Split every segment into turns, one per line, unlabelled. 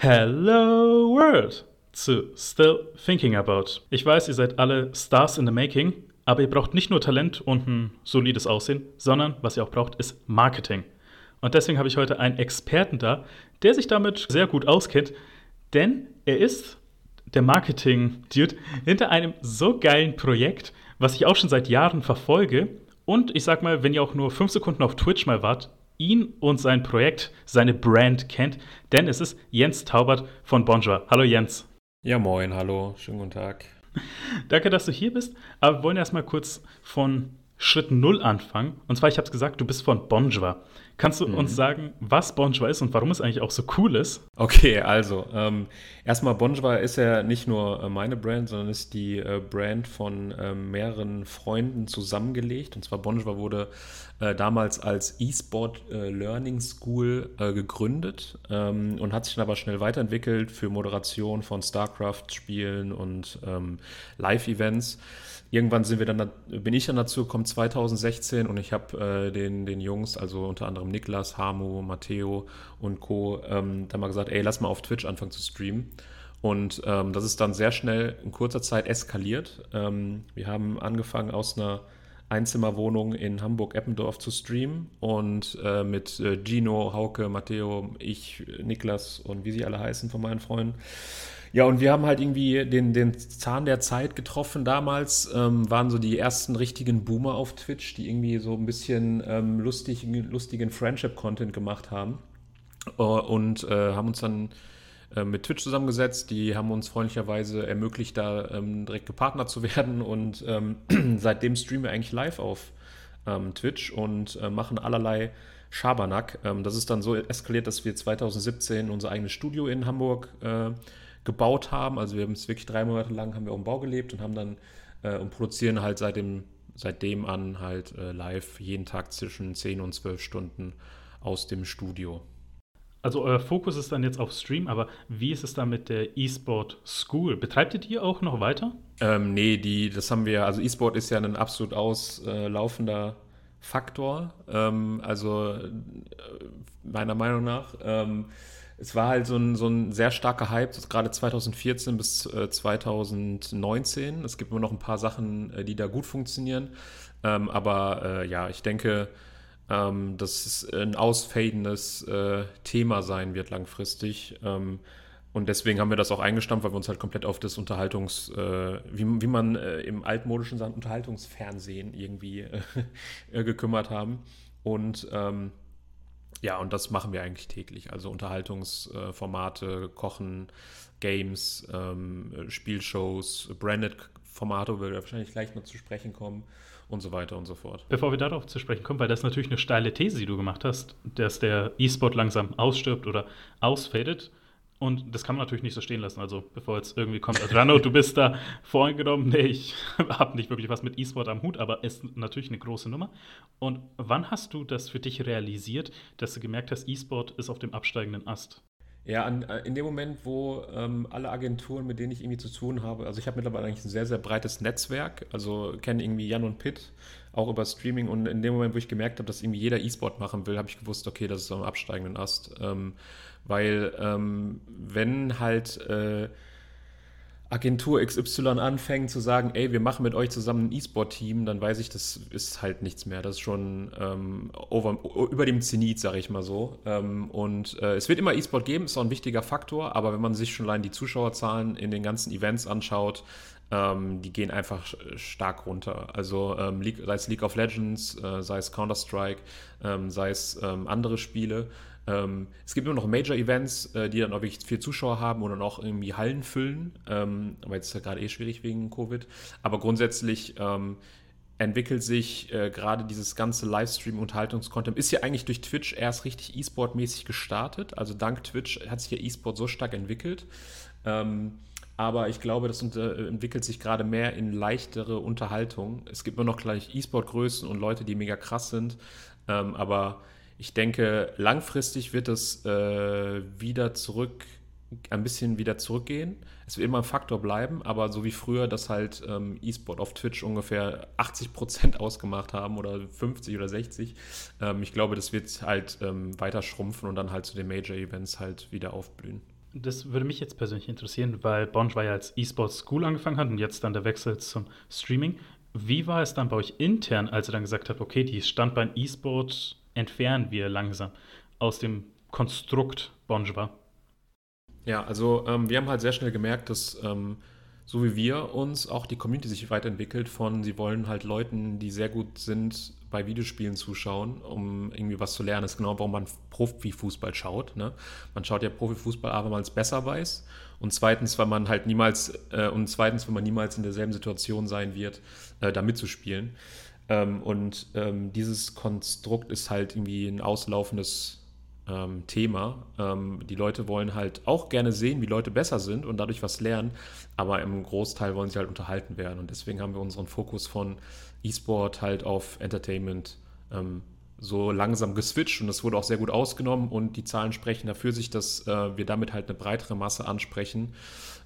Hello World zu Still Thinking About. Ich weiß, ihr seid alle Stars in the Making, aber ihr braucht nicht nur Talent und ein solides Aussehen, sondern was ihr auch braucht, ist Marketing. Und deswegen habe ich heute einen Experten da, der sich damit sehr gut auskennt, denn er ist der Marketing-Dude hinter einem so geilen Projekt, was ich auch schon seit Jahren verfolge. Und ich sag mal, wenn ihr auch nur fünf Sekunden auf Twitch mal wart, ihn und sein Projekt, seine Brand kennt, denn es ist Jens Taubert von Bonjour. Hallo Jens.
Ja, moin, hallo, schönen guten Tag.
Danke, dass du hier bist, aber wir wollen erstmal kurz von Schritt Null anfangen. Und zwar, ich habe es gesagt, du bist von Bonjour. Kannst du mhm. uns sagen, was Bonjour ist und warum es eigentlich auch so cool ist?
Okay, also ähm, erstmal Bonjour ist ja nicht nur äh, meine Brand, sondern ist die äh, Brand von äh, mehreren Freunden zusammengelegt. Und zwar Bonjour wurde äh, damals als E-Sport äh, Learning School äh, gegründet ähm, und hat sich dann aber schnell weiterentwickelt für Moderation von StarCraft-Spielen und ähm, Live-Events irgendwann sind wir dann, bin ich dann dazu gekommen 2016 und ich habe äh, den, den Jungs, also unter anderem Niklas, Hamu, Matteo und Co., ähm, dann mal gesagt, ey, lass mal auf Twitch anfangen zu streamen. Und ähm, das ist dann sehr schnell in kurzer Zeit eskaliert. Ähm, wir haben angefangen aus einer Einzimmerwohnung in Hamburg-Eppendorf zu streamen und äh, mit äh, Gino, Hauke, Matteo, ich, Niklas und wie sie alle heißen von meinen Freunden ja, und wir haben halt irgendwie den, den Zahn der Zeit getroffen damals. Ähm, waren so die ersten richtigen Boomer auf Twitch, die irgendwie so ein bisschen ähm, lustig, lustigen Friendship-Content gemacht haben. Uh, und äh, haben uns dann äh, mit Twitch zusammengesetzt. Die haben uns freundlicherweise ermöglicht, da ähm, direkt gepartnert zu werden. Und ähm, seitdem streamen wir eigentlich live auf ähm, Twitch und äh, machen allerlei Schabernack. Ähm, das ist dann so eskaliert, dass wir 2017 unser eigenes Studio in Hamburg äh, gebaut haben. Also wir haben es wirklich drei Monate lang haben wir dem Bau gelebt und haben dann äh, und produzieren halt seitdem, seitdem an halt äh, live jeden Tag zwischen 10 und 12 Stunden aus dem Studio.
Also euer Fokus ist dann jetzt auf Stream, aber wie ist es dann mit der E-Sport School? Betreibt ihr die auch noch weiter?
Ähm, nee, die, das haben wir, also E-Sport ist ja ein absolut auslaufender Faktor. Ähm, also äh, meiner Meinung nach. Ähm, es war halt so ein, so ein sehr starker Hype, gerade 2014 bis äh, 2019. Es gibt immer noch ein paar Sachen, äh, die da gut funktionieren. Ähm, aber äh, ja, ich denke, ähm, dass es ein ausfadendes äh, Thema sein wird langfristig. Ähm, und deswegen haben wir das auch eingestampft, weil wir uns halt komplett auf das Unterhaltungs, äh, wie, wie man äh, im altmodischen Unterhaltungsfernsehen irgendwie gekümmert haben. Und ähm, ja, und das machen wir eigentlich täglich. Also Unterhaltungsformate, Kochen, Games, ähm, Spielshows, Branded-Formate, wo wir wahrscheinlich gleich noch zu sprechen kommen und so weiter und so fort.
Bevor wir darauf zu sprechen kommen, weil das natürlich eine steile These, die du gemacht hast, dass der E-Sport langsam ausstirbt oder ausfadet. Und das kann man natürlich nicht so stehen lassen. Also, bevor jetzt irgendwie kommt, Adrano, du bist da vorgenommen. Nee, ich habe nicht wirklich was mit E-Sport am Hut, aber es ist natürlich eine große Nummer. Und wann hast du das für dich realisiert, dass du gemerkt hast, E-Sport ist auf dem absteigenden Ast?
Ja, an, äh, in dem Moment, wo ähm, alle Agenturen, mit denen ich irgendwie zu tun habe, also ich habe mittlerweile eigentlich ein sehr, sehr breites Netzwerk, also kenne irgendwie Jan und Pitt, auch über Streaming und in dem Moment, wo ich gemerkt habe, dass irgendwie jeder E-Sport machen will, habe ich gewusst, okay, das ist am absteigenden Ast. Ähm, weil ähm, wenn halt äh, Agentur XY anfängt zu sagen, ey, wir machen mit euch zusammen ein E-Sport-Team, dann weiß ich, das ist halt nichts mehr. Das ist schon ähm, over, über dem Zenit, sage ich mal so. Ähm, und äh, es wird immer E-Sport geben, ist auch ein wichtiger Faktor, aber wenn man sich schon allein die Zuschauerzahlen in den ganzen Events anschaut, ähm, die gehen einfach stark runter. Also ähm, sei es League of Legends, äh, sei es Counter-Strike, ähm, sei es ähm, andere Spiele. Ähm, es gibt nur noch Major-Events, äh, die dann auch wirklich viel Zuschauer haben dann auch irgendwie Hallen füllen. Ähm, aber jetzt ist ja gerade eh schwierig wegen Covid. Aber grundsätzlich ähm, entwickelt sich äh, gerade dieses ganze Livestream-Unterhaltungskontent. Ist ja eigentlich durch Twitch erst richtig E-Sport-mäßig gestartet. Also dank Twitch hat sich ja E-Sport so stark entwickelt. Ähm, aber ich glaube, das unter, entwickelt sich gerade mehr in leichtere Unterhaltung. Es gibt immer noch gleich E-Sport-Größen und Leute, die mega krass sind. Ähm, aber ich denke, langfristig wird es äh, wieder zurück, ein bisschen wieder zurückgehen. Es wird immer ein Faktor bleiben, aber so wie früher, dass halt ähm, E-Sport auf Twitch ungefähr 80 Prozent ausgemacht haben oder 50 oder 60. Ähm, ich glaube, das wird halt ähm, weiter schrumpfen und dann halt zu den Major-Events halt wieder aufblühen.
Das würde mich jetzt persönlich interessieren, weil Bonn war ja als E-Sports School angefangen hat und jetzt dann der Wechsel zum Streaming. Wie war es dann bei euch intern, als ihr dann gesagt habt, okay, die Standbein E-Sport entfernen wir langsam aus dem Konstrukt Bonjwa?
Ja, also ähm, wir haben halt sehr schnell gemerkt, dass ähm, so wie wir uns auch die Community sich weiterentwickelt von, sie wollen halt Leuten, die sehr gut sind, bei Videospielen zuschauen, um irgendwie was zu lernen. Das ist genau, warum man Profifußball schaut. Ne? Man schaut ja Profifußball, aber man es besser weiß. Und zweitens, weil man halt niemals, äh, und zweitens, weil man niemals in derselben Situation sein wird, äh, da mitzuspielen. Ähm, und ähm, dieses Konstrukt ist halt irgendwie ein auslaufendes ähm, Thema. Ähm, die Leute wollen halt auch gerne sehen, wie Leute besser sind und dadurch was lernen, aber im Großteil wollen sie halt unterhalten werden. Und deswegen haben wir unseren Fokus von E-Sport halt auf Entertainment ähm, so langsam geswitcht und das wurde auch sehr gut ausgenommen und die Zahlen sprechen dafür sich, dass äh, wir damit halt eine breitere Masse ansprechen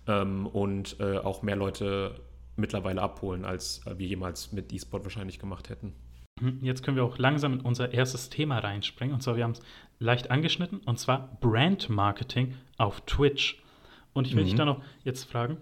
ähm, und äh, auch mehr Leute mittlerweile abholen, als wir jemals mit E-Sport wahrscheinlich gemacht hätten.
Mhm. Jetzt können wir auch langsam in unser erstes Thema reinspringen. Und zwar, wir haben es leicht angeschnitten, und zwar Brand Marketing auf Twitch. Und ich will mhm. dich da noch jetzt fragen,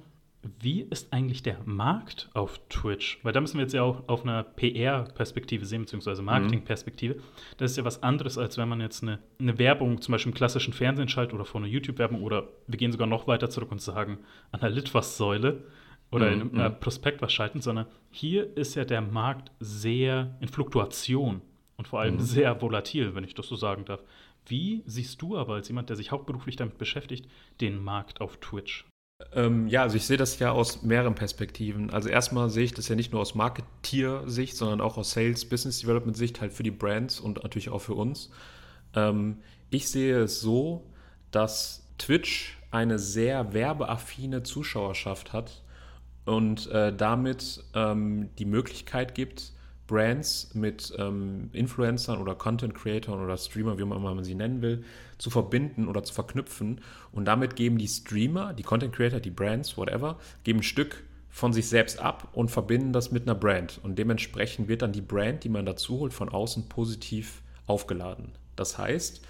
wie ist eigentlich der Markt auf Twitch? Weil da müssen wir jetzt ja auch auf einer PR-Perspektive sehen, beziehungsweise Marketing-Perspektive. Das ist ja was anderes, als wenn man jetzt eine, eine Werbung zum Beispiel im klassischen Fernsehen schaltet oder vor einer YouTube-Werbung oder wir gehen sogar noch weiter zurück und sagen an der Litfaß-Säule oder mhm, in einem äh, Prospekt was schalten, sondern hier ist ja der Markt sehr in Fluktuation und vor allem mhm. sehr volatil, wenn ich das so sagen darf. Wie siehst du aber als jemand, der sich hauptberuflich damit beschäftigt, den Markt auf Twitch?
Ähm, ja, also ich sehe das ja aus mehreren Perspektiven. Also erstmal sehe ich das ja nicht nur aus Marketier-Sicht, sondern auch aus Sales, Business Development-Sicht, halt für die Brands und natürlich auch für uns. Ähm, ich sehe es so, dass Twitch eine sehr werbeaffine Zuschauerschaft hat und äh, damit ähm, die Möglichkeit gibt, Brands mit ähm, Influencern oder Content Creators oder Streamer, wie man sie nennen will, zu verbinden oder zu verknüpfen. Und damit geben die Streamer, die Content Creator, die Brands, whatever, geben ein Stück von sich selbst ab und verbinden das mit einer Brand. Und dementsprechend wird dann die Brand, die man dazu holt, von außen positiv aufgeladen. Das heißt,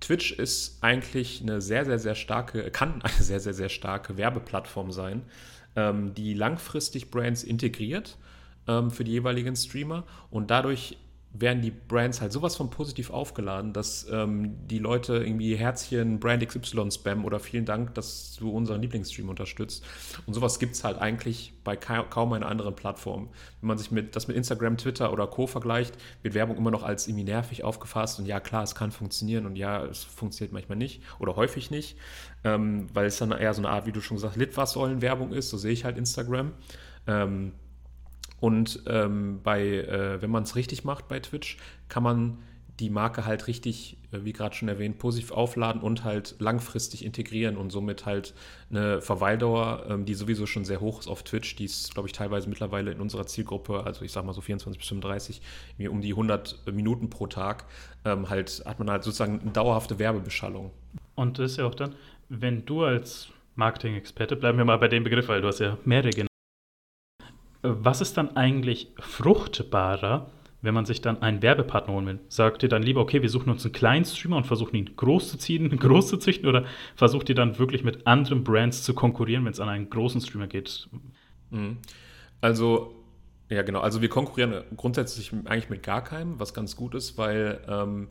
Twitch ist eigentlich eine sehr, sehr, sehr starke, kann eine sehr, sehr, sehr starke Werbeplattform sein, die langfristig Brands integriert ähm, für die jeweiligen Streamer. Und dadurch werden die Brands halt sowas von positiv aufgeladen, dass ähm, die Leute irgendwie Herzchen Brand XY spammen oder vielen Dank, dass du unseren Lieblingsstream unterstützt. Und sowas gibt es halt eigentlich bei ka kaum einer anderen Plattform. Wenn man sich mit, das mit Instagram, Twitter oder Co. vergleicht, wird Werbung immer noch als irgendwie nervig aufgefasst und ja, klar, es kann funktionieren und ja, es funktioniert manchmal nicht oder häufig nicht, ähm, weil es dann eher so eine Art, wie du schon gesagt hast, Litfaßsäulen-Werbung ist, so sehe ich halt Instagram. Ähm, und ähm, bei, äh, wenn man es richtig macht bei Twitch, kann man die Marke halt richtig, äh, wie gerade schon erwähnt, positiv aufladen und halt langfristig integrieren und somit halt eine Verweildauer, ähm, die sowieso schon sehr hoch ist auf Twitch, die ist, glaube ich, teilweise mittlerweile in unserer Zielgruppe, also ich sag mal so 24 bis 35, um die 100 Minuten pro Tag, ähm, halt hat man halt sozusagen eine dauerhafte Werbebeschallung.
Und das ist ja auch dann, wenn du als Marketing-Experte, bleiben wir mal bei dem Begriff, weil du hast ja mehrere was ist dann eigentlich fruchtbarer, wenn man sich dann einen Werbepartner holen will? Sagt ihr dann lieber, okay, wir suchen uns einen kleinen Streamer und versuchen ihn groß zu ziehen, groß zu züchten, oder versucht ihr dann wirklich mit anderen Brands zu konkurrieren, wenn es an einen großen Streamer geht?
Mhm. Also, ja, genau. Also, wir konkurrieren grundsätzlich eigentlich mit gar keinem, was ganz gut ist, weil ähm,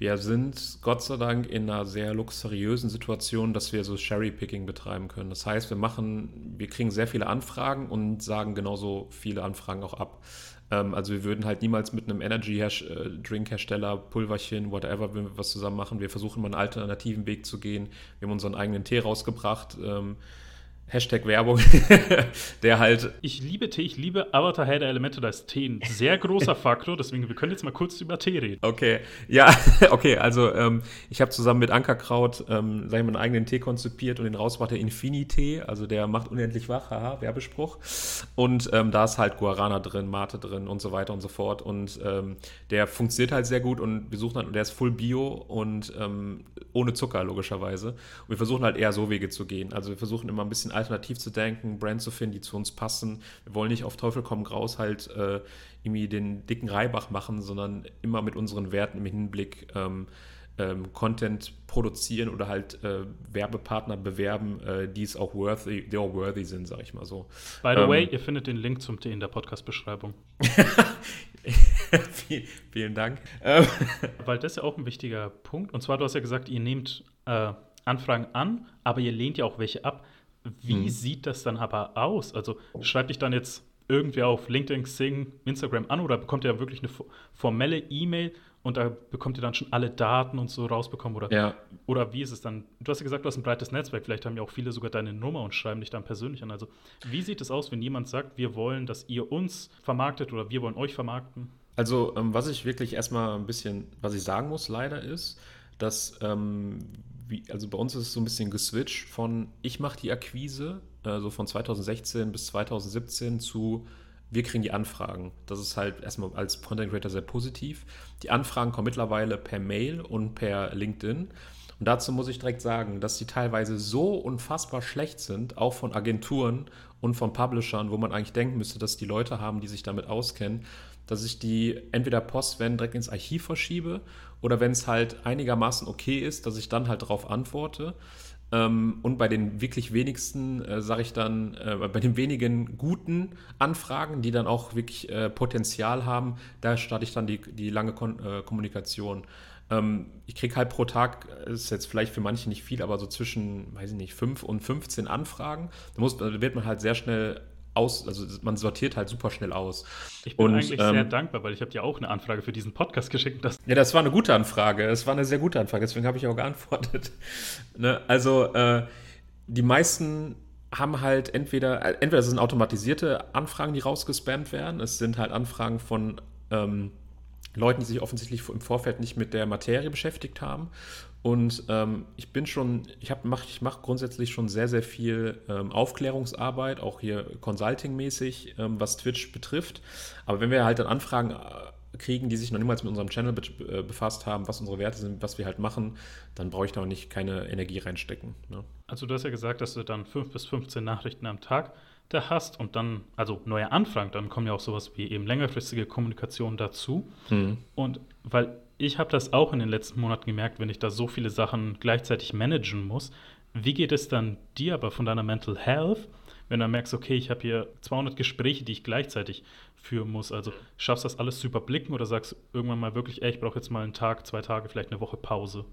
wir sind Gott sei Dank in einer sehr luxuriösen Situation, dass wir so Cherry-Picking betreiben können. Das heißt, wir machen, wir kriegen sehr viele Anfragen und sagen genauso viele Anfragen auch ab. Ähm, also wir würden halt niemals mit einem Energy-Drink-Hersteller, Pulverchen, whatever, wenn wir was zusammen machen. Wir versuchen mal einen alternativen Weg zu gehen. Wir haben unseren eigenen Tee rausgebracht. Hashtag Werbung, der halt.
Ich liebe Tee, ich liebe Avatar Herr der Elemente, da ist Tee ein sehr großer Faktor, deswegen wir können jetzt mal kurz über Tee reden.
Okay, ja, okay, also ähm, ich habe zusammen mit Ankerkraut, ähm, sag ich mal, einen eigenen Tee konzipiert und den rausgebracht, der Infinity, also der macht unendlich wach, haha, Werbespruch. Und ähm, da ist halt Guarana drin, Mate drin und so weiter und so fort. Und ähm, der funktioniert halt sehr gut und wir suchen halt, der ist full Bio und ähm, ohne Zucker, logischerweise. Und wir versuchen halt eher so Wege zu gehen. Also wir versuchen immer ein bisschen alternativ zu denken, Brands zu finden, die zu uns passen. Wir wollen nicht auf Teufel komm raus halt äh, irgendwie den dicken Reibach machen, sondern immer mit unseren Werten im Hinblick ähm, ähm, Content produzieren oder halt äh, Werbepartner bewerben, äh, die es auch worthy, die auch worthy sind, sag ich mal so.
By the ähm, way, ihr findet den Link zum T in der Podcast-Beschreibung.
Vielen Dank.
Ähm. Weil das ist ja auch ein wichtiger Punkt. Und zwar, du hast ja gesagt, ihr nehmt äh, Anfragen an, aber ihr lehnt ja auch welche ab. Wie mhm. sieht das dann aber aus? Also schreibt dich dann jetzt irgendwer auf LinkedIn, Xing, Instagram an oder bekommt ihr wirklich eine formelle E-Mail und da bekommt ihr dann schon alle Daten und so rausbekommen? Oder,
ja.
oder wie ist es dann? Du hast ja gesagt, du hast ein breites Netzwerk, vielleicht haben ja auch viele sogar deine Nummer und schreiben dich dann persönlich an. Also, wie sieht es aus, wenn jemand sagt, wir wollen, dass ihr uns vermarktet oder wir wollen euch vermarkten?
Also, ähm, was ich wirklich erstmal ein bisschen, was ich sagen muss, leider ist, dass, ähm, wie, also bei uns ist es so ein bisschen geswitcht von, ich mache die Akquise, also von 2016 bis 2017 zu wir kriegen die Anfragen. Das ist halt erstmal als Content Creator sehr positiv. Die Anfragen kommen mittlerweile per Mail und per LinkedIn. Und dazu muss ich direkt sagen, dass die teilweise so unfassbar schlecht sind, auch von Agenturen und von Publishern, wo man eigentlich denken müsste, dass die Leute haben, die sich damit auskennen, dass ich die entweder postwend direkt ins Archiv verschiebe oder wenn es halt einigermaßen okay ist, dass ich dann halt darauf antworte. Ähm, und bei den wirklich wenigsten, äh, sage ich dann, äh, bei den wenigen guten Anfragen, die dann auch wirklich äh, Potenzial haben, da starte ich dann die, die lange Kon äh, Kommunikation. Ähm, ich kriege halt pro Tag, äh, ist jetzt vielleicht für manche nicht viel, aber so zwischen, weiß ich nicht, 5 und 15 Anfragen. Da, muss, da wird man halt sehr schnell aus, also man sortiert halt super schnell aus.
Ich bin und, eigentlich ähm, sehr dankbar, weil ich habe dir auch eine Anfrage für diesen Podcast geschickt.
Dass ja, das war eine gute Anfrage. Das war eine sehr gute Anfrage, deswegen habe ich auch geantwortet. ne? Also äh, die meisten haben halt entweder, äh, entweder sind automatisierte Anfragen, die rausgespammt werden. Es sind halt Anfragen von ähm, Leuten, die sich offensichtlich im Vorfeld nicht mit der Materie beschäftigt haben. Und ähm, ich bin schon, ich mache ich mach grundsätzlich schon sehr, sehr viel ähm, Aufklärungsarbeit, auch hier Consulting-mäßig, ähm, was Twitch betrifft. Aber wenn wir halt dann Anfragen äh, kriegen, die sich noch niemals mit unserem Channel be äh, befasst haben, was unsere Werte sind, was wir halt machen, dann brauche ich da auch nicht keine Energie reinstecken. Ne?
Also du hast ja gesagt, dass du dann 5 bis 15 Nachrichten am Tag da hast und dann, also neue Anfragen, dann kommen ja auch sowas wie eben längerfristige Kommunikation dazu. Mhm. Und weil ich habe das auch in den letzten Monaten gemerkt, wenn ich da so viele Sachen gleichzeitig managen muss. Wie geht es dann dir aber von deiner Mental Health, wenn du merkst, okay, ich habe hier 200 Gespräche, die ich gleichzeitig führen muss? Also schaffst du das alles zu überblicken oder sagst irgendwann mal wirklich, ey, ich brauche jetzt mal einen Tag, zwei Tage, vielleicht eine Woche Pause?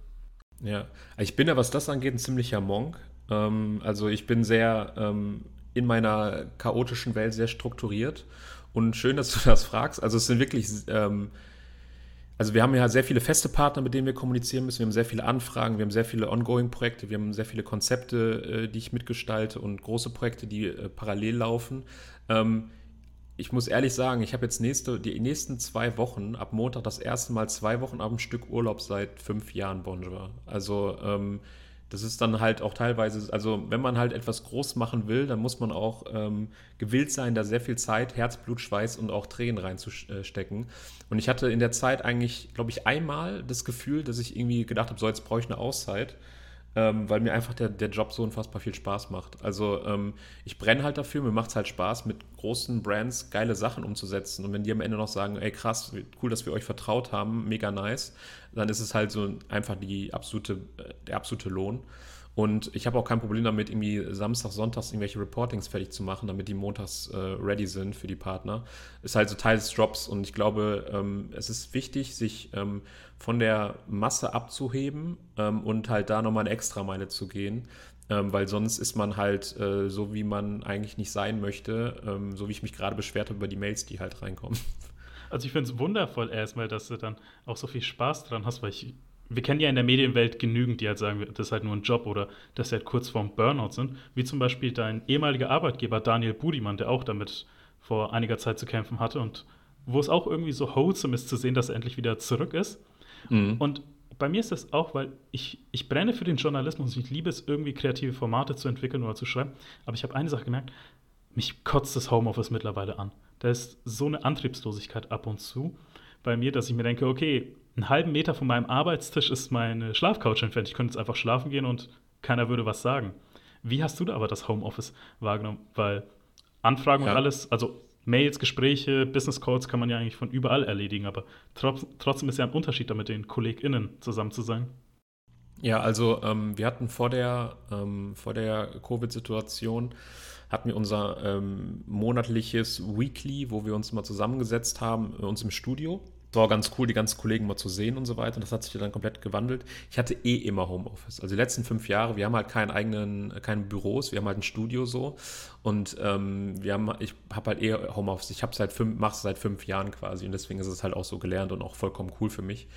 Ja, ich bin ja, was das angeht, ein ziemlicher Monk. Ähm, also ich bin sehr ähm, in meiner chaotischen Welt sehr strukturiert. Und schön, dass du das fragst. Also es sind wirklich ähm, also wir haben ja sehr viele feste Partner, mit denen wir kommunizieren müssen. Wir haben sehr viele Anfragen, wir haben sehr viele Ongoing-Projekte, wir haben sehr viele Konzepte, äh, die ich mitgestalte und große Projekte, die äh, parallel laufen. Ähm, ich muss ehrlich sagen, ich habe jetzt nächste, die nächsten zwei Wochen, ab Montag das erste Mal zwei Wochen am Stück Urlaub seit fünf Jahren Bonjour. Also ähm, das ist dann halt auch teilweise, also wenn man halt etwas groß machen will, dann muss man auch ähm, gewillt sein, da sehr viel Zeit, Herzblut, Schweiß und auch Tränen reinzustecken. Und ich hatte in der Zeit eigentlich, glaube ich, einmal das Gefühl, dass ich irgendwie gedacht habe, so jetzt brauche ich eine Auszeit ähm, weil mir einfach der, der Job so unfassbar viel Spaß macht. Also ähm, ich brenne halt dafür, mir macht es halt Spaß, mit großen Brands geile Sachen umzusetzen. Und wenn die am Ende noch sagen, ey krass, cool, dass wir euch vertraut haben, mega nice, dann ist es halt so einfach die absolute, äh, der absolute Lohn. Und ich habe auch kein Problem damit, irgendwie Samstag, Sonntags irgendwelche Reportings fertig zu machen, damit die montags äh, ready sind für die Partner. Ist halt so Teil des Jobs und ich glaube, ähm, es ist wichtig, sich ähm, von der Masse abzuheben ähm, und halt da nochmal eine Extrameile zu gehen. Ähm, weil sonst ist man halt äh, so, wie man eigentlich nicht sein möchte, ähm, so wie ich mich gerade beschwert habe über die Mails, die halt reinkommen.
Also ich finde es wundervoll erstmal, dass du dann auch so viel Spaß dran hast, weil ich wir kennen ja in der Medienwelt genügend, die halt sagen, das ist halt nur ein Job oder dass sie halt kurz vorm Burnout sind, wie zum Beispiel dein ehemaliger Arbeitgeber Daniel Budimann, der auch damit vor einiger Zeit zu kämpfen hatte und wo es auch irgendwie so wholesome ist zu sehen, dass er endlich wieder zurück ist. Mhm. Und bei mir ist das auch, weil ich, ich brenne für den Journalismus und ich liebe es, irgendwie kreative Formate zu entwickeln oder zu schreiben. Aber ich habe eine Sache gemerkt, mich kotzt das Homeoffice mittlerweile an. Da ist so eine Antriebslosigkeit ab und zu bei mir, dass ich mir denke, okay, einen halben Meter von meinem Arbeitstisch ist meine Schlafcouch entfernt. Ich könnte jetzt einfach schlafen gehen und keiner würde was sagen. Wie hast du da aber das Homeoffice wahrgenommen? Weil Anfragen ja. und alles, also Mails, Gespräche, Business Calls kann man ja eigentlich von überall erledigen, aber trotzdem ist ja ein Unterschied, da mit den KollegInnen zusammen zu sein.
Ja, also ähm, wir hatten vor der, ähm, vor der Covid-Situation hatten wir unser ähm, monatliches Weekly, wo wir uns mal zusammengesetzt haben, äh, uns im Studio war ganz cool, die ganzen Kollegen mal zu sehen und so weiter. Und das hat sich dann komplett gewandelt. Ich hatte eh immer Homeoffice. Also die letzten fünf Jahre, wir haben halt keinen eigenen, keine Büros, wir haben halt ein Studio so. Und ähm, wir haben, ich habe halt eh Homeoffice. Ich habe seit fünf, mache es seit fünf Jahren quasi. Und deswegen ist es halt auch so gelernt und auch vollkommen cool für mich.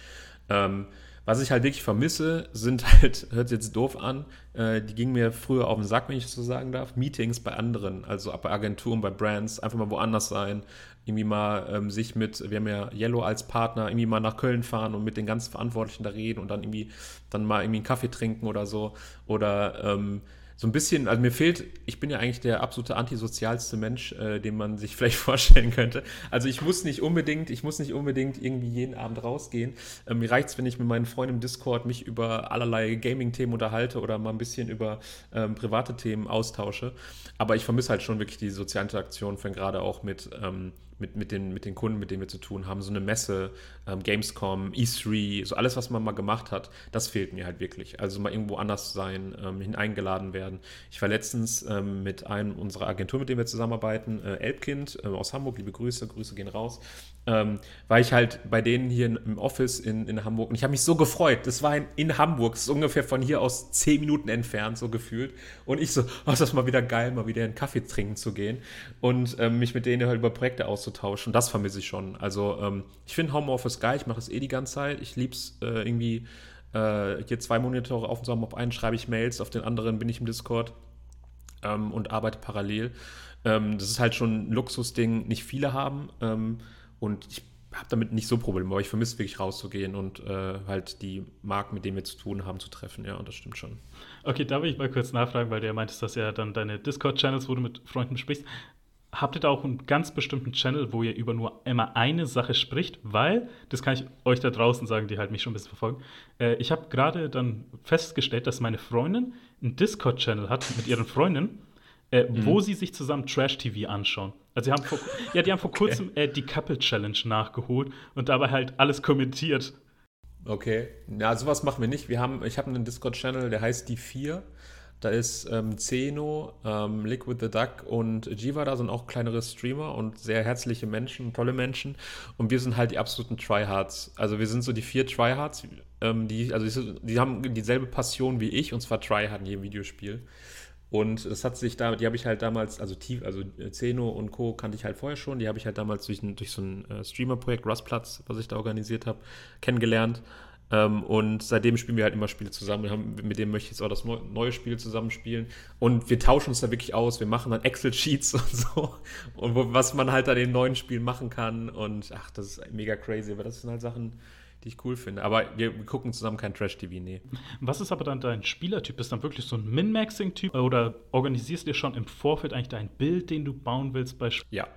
Ähm, was ich halt wirklich vermisse, sind halt, hört jetzt doof an, äh, die gingen mir früher auf den Sack, wenn ich das so sagen darf, Meetings bei anderen, also bei Agenturen, bei Brands, einfach mal woanders sein, irgendwie mal ähm, sich mit, wir haben ja Yellow als Partner, irgendwie mal nach Köln fahren und mit den ganzen Verantwortlichen da reden und dann irgendwie dann mal irgendwie einen Kaffee trinken oder so. Oder ähm, so ein bisschen, also mir fehlt, ich bin ja eigentlich der absolute antisozialste Mensch, äh, den man sich vielleicht vorstellen könnte. Also ich muss nicht unbedingt, ich muss nicht unbedingt irgendwie jeden Abend rausgehen. Ähm, mir reicht es, wenn ich mit meinen Freunden im Discord mich über allerlei Gaming-Themen unterhalte oder mal ein bisschen über ähm, private Themen austausche. Aber ich vermisse halt schon wirklich die soziale Interaktion, von gerade auch mit ähm, mit, mit, den, mit den Kunden, mit denen wir zu tun haben. So eine Messe, ähm, Gamescom, E3, so alles, was man mal gemacht hat, das fehlt mir halt wirklich. Also mal irgendwo anders sein, ähm, hineingeladen werden. Ich war letztens ähm, mit einem unserer Agentur, mit dem wir zusammenarbeiten, äh, Elbkind äh, aus Hamburg, liebe Grüße, Grüße gehen raus, ähm, war ich halt bei denen hier im Office in, in Hamburg und ich habe mich so gefreut. Das war in, in Hamburg, das ist ungefähr von hier aus zehn Minuten entfernt, so gefühlt. Und ich so, oh, ist das mal wieder geil, mal wieder einen Kaffee trinken zu gehen und ähm, mich mit denen halt über Projekte auszutauschen. Das vermisse ich schon. Also ähm, ich finde Homeoffice geil, ich mache es eh die ganze Zeit. Ich liebe es äh, irgendwie, äh, hier zwei Monitore auf und zusammen. Auf einen schreibe ich Mails, auf den anderen bin ich im Discord ähm, und arbeite parallel. Ähm, das ist halt schon ein Luxusding, nicht viele haben. Und ich habe damit nicht so Probleme, aber ich vermisse wirklich rauszugehen und äh, halt die Marken, mit denen wir zu tun haben, zu treffen. Ja, und das stimmt schon.
Okay, da will ich mal kurz nachfragen, weil du ja meintest, dass ja dann deine Discord-Channels, wo du mit Freunden sprichst, habt ihr da auch einen ganz bestimmten Channel, wo ihr über nur immer eine Sache spricht? Weil, das kann ich euch da draußen sagen, die halt mich schon ein bisschen verfolgen. Äh, ich habe gerade dann festgestellt, dass meine Freundin einen Discord-Channel hat mit ihren Freunden äh, mhm. wo sie sich zusammen Trash-TV anschauen. Also sie haben vor, ja, die haben vor kurzem okay. äh, die Couple Challenge nachgeholt und dabei halt alles kommentiert.
Okay, ja, sowas machen wir nicht. Wir haben, ich habe einen Discord-Channel, der heißt die 4. Da ist ähm, Zeno, ähm, Liquid the Duck und Jiva da sind auch kleinere Streamer und sehr herzliche Menschen, tolle Menschen. Und wir sind halt die absoluten Tryhards. Also wir sind so die vier Tryhards, ähm, die, also die, die, haben dieselbe Passion wie ich und zwar Tryhard in jedem Videospiel. Und das hat sich da, die habe ich halt damals, also tief, also äh, Zeno und Co. kannte ich halt vorher schon. Die habe ich halt damals durch, durch so ein äh, Streamer-Projekt, Rustplatz, was ich da organisiert habe, kennengelernt. Ähm, und seitdem spielen wir halt immer Spiele zusammen. Haben, mit dem möchte ich jetzt auch das neue Spiel zusammenspielen. Und wir tauschen uns da wirklich aus. Wir machen dann Excel-Sheets und so. Und was man halt da in den neuen Spielen machen kann. Und ach, das ist mega crazy. Aber das sind halt Sachen, die ich cool finde. Aber wir gucken zusammen kein Trash-TV, nee.
Was ist aber dann dein Spielertyp? Bist du dann wirklich so ein Min-Maxing-Typ? Oder organisierst du dir schon im Vorfeld eigentlich dein Bild, den du bauen willst bei
Sp Ja.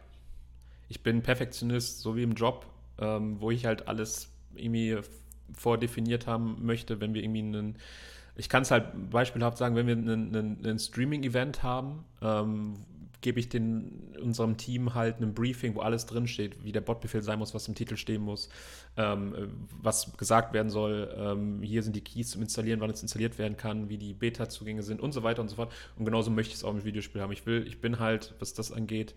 Ich bin Perfektionist, so wie im Job, ähm, wo ich halt alles irgendwie vordefiniert haben möchte, wenn wir irgendwie einen ich kann es halt beispielhaft sagen, wenn wir ein Streaming-Event haben, ähm, gebe ich den, unserem Team halt ein Briefing, wo alles drinsteht, wie der Botbefehl sein muss, was im Titel stehen muss, ähm, was gesagt werden soll. Ähm, hier sind die Keys zum Installieren, wann es installiert werden kann, wie die Beta-Zugänge sind und so weiter und so fort. Und genauso möchte ich es auch im Videospiel haben. Ich will, ich bin halt, was das angeht,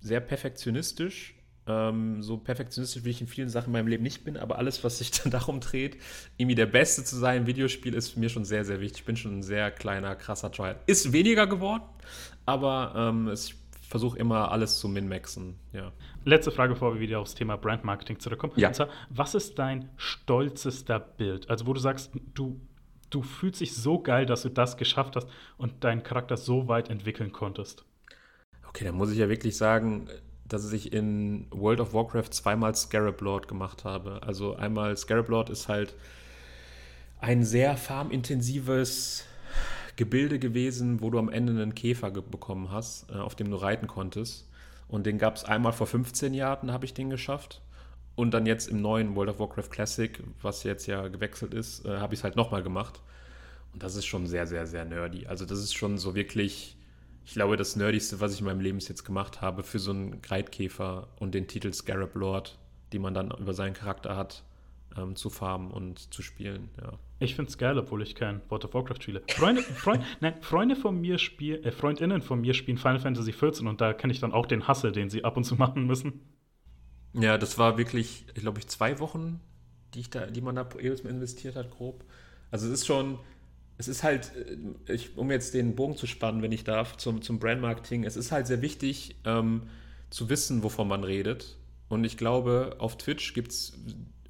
sehr perfektionistisch. Ähm, so perfektionistisch, wie ich in vielen Sachen in meinem Leben nicht bin, aber alles, was sich dann darum dreht, irgendwie der Beste zu sein im Videospiel, ist für mir schon sehr, sehr wichtig. Ich bin schon ein sehr kleiner, krasser Trial. Ist weniger geworden, aber ähm, ich versuche immer alles zu min-maxen. Ja.
Letzte Frage, bevor wir wieder aufs Thema Brandmarketing zurückkommen.
Ja.
Zwar, was ist dein stolzester Bild? Also, wo du sagst, du, du fühlst dich so geil, dass du das geschafft hast und deinen Charakter so weit entwickeln konntest.
Okay, dann muss ich ja wirklich sagen, dass ich in World of Warcraft zweimal Scarab Lord gemacht habe. Also einmal Scarab Lord ist halt ein sehr farmintensives Gebilde gewesen, wo du am Ende einen Käfer bekommen hast, äh, auf dem du reiten konntest. Und den gab es einmal vor 15 Jahren, habe ich den geschafft. Und dann jetzt im neuen World of Warcraft Classic, was jetzt ja gewechselt ist, äh, habe ich es halt nochmal gemacht. Und das ist schon sehr, sehr, sehr nerdy. Also das ist schon so wirklich ich glaube, das Nerdigste, was ich in meinem Leben jetzt gemacht habe, für so einen Greitkäfer und den Titel Scarab Lord, die man dann über seinen Charakter hat, ähm, zu farmen und zu spielen. Ja.
Ich finde es geil, obwohl ich kein World of Warcraft spiele. Freunde, Freund, nein, Freunde von mir spielen, äh, Freundinnen von mir spielen Final Fantasy XIV und da kenne ich dann auch den Hassel, den sie ab und zu machen müssen.
Ja, das war wirklich, ich glaube ich, zwei Wochen, die, ich da, die man da jedes Mal investiert hat, grob. Also es ist schon, es ist halt, äh, ich, um jetzt den Bogen zu spannen, wenn ich darf, zum, zum Brandmarketing, es ist halt sehr wichtig ähm, zu wissen, wovon man redet. Und ich glaube, auf Twitch gibt es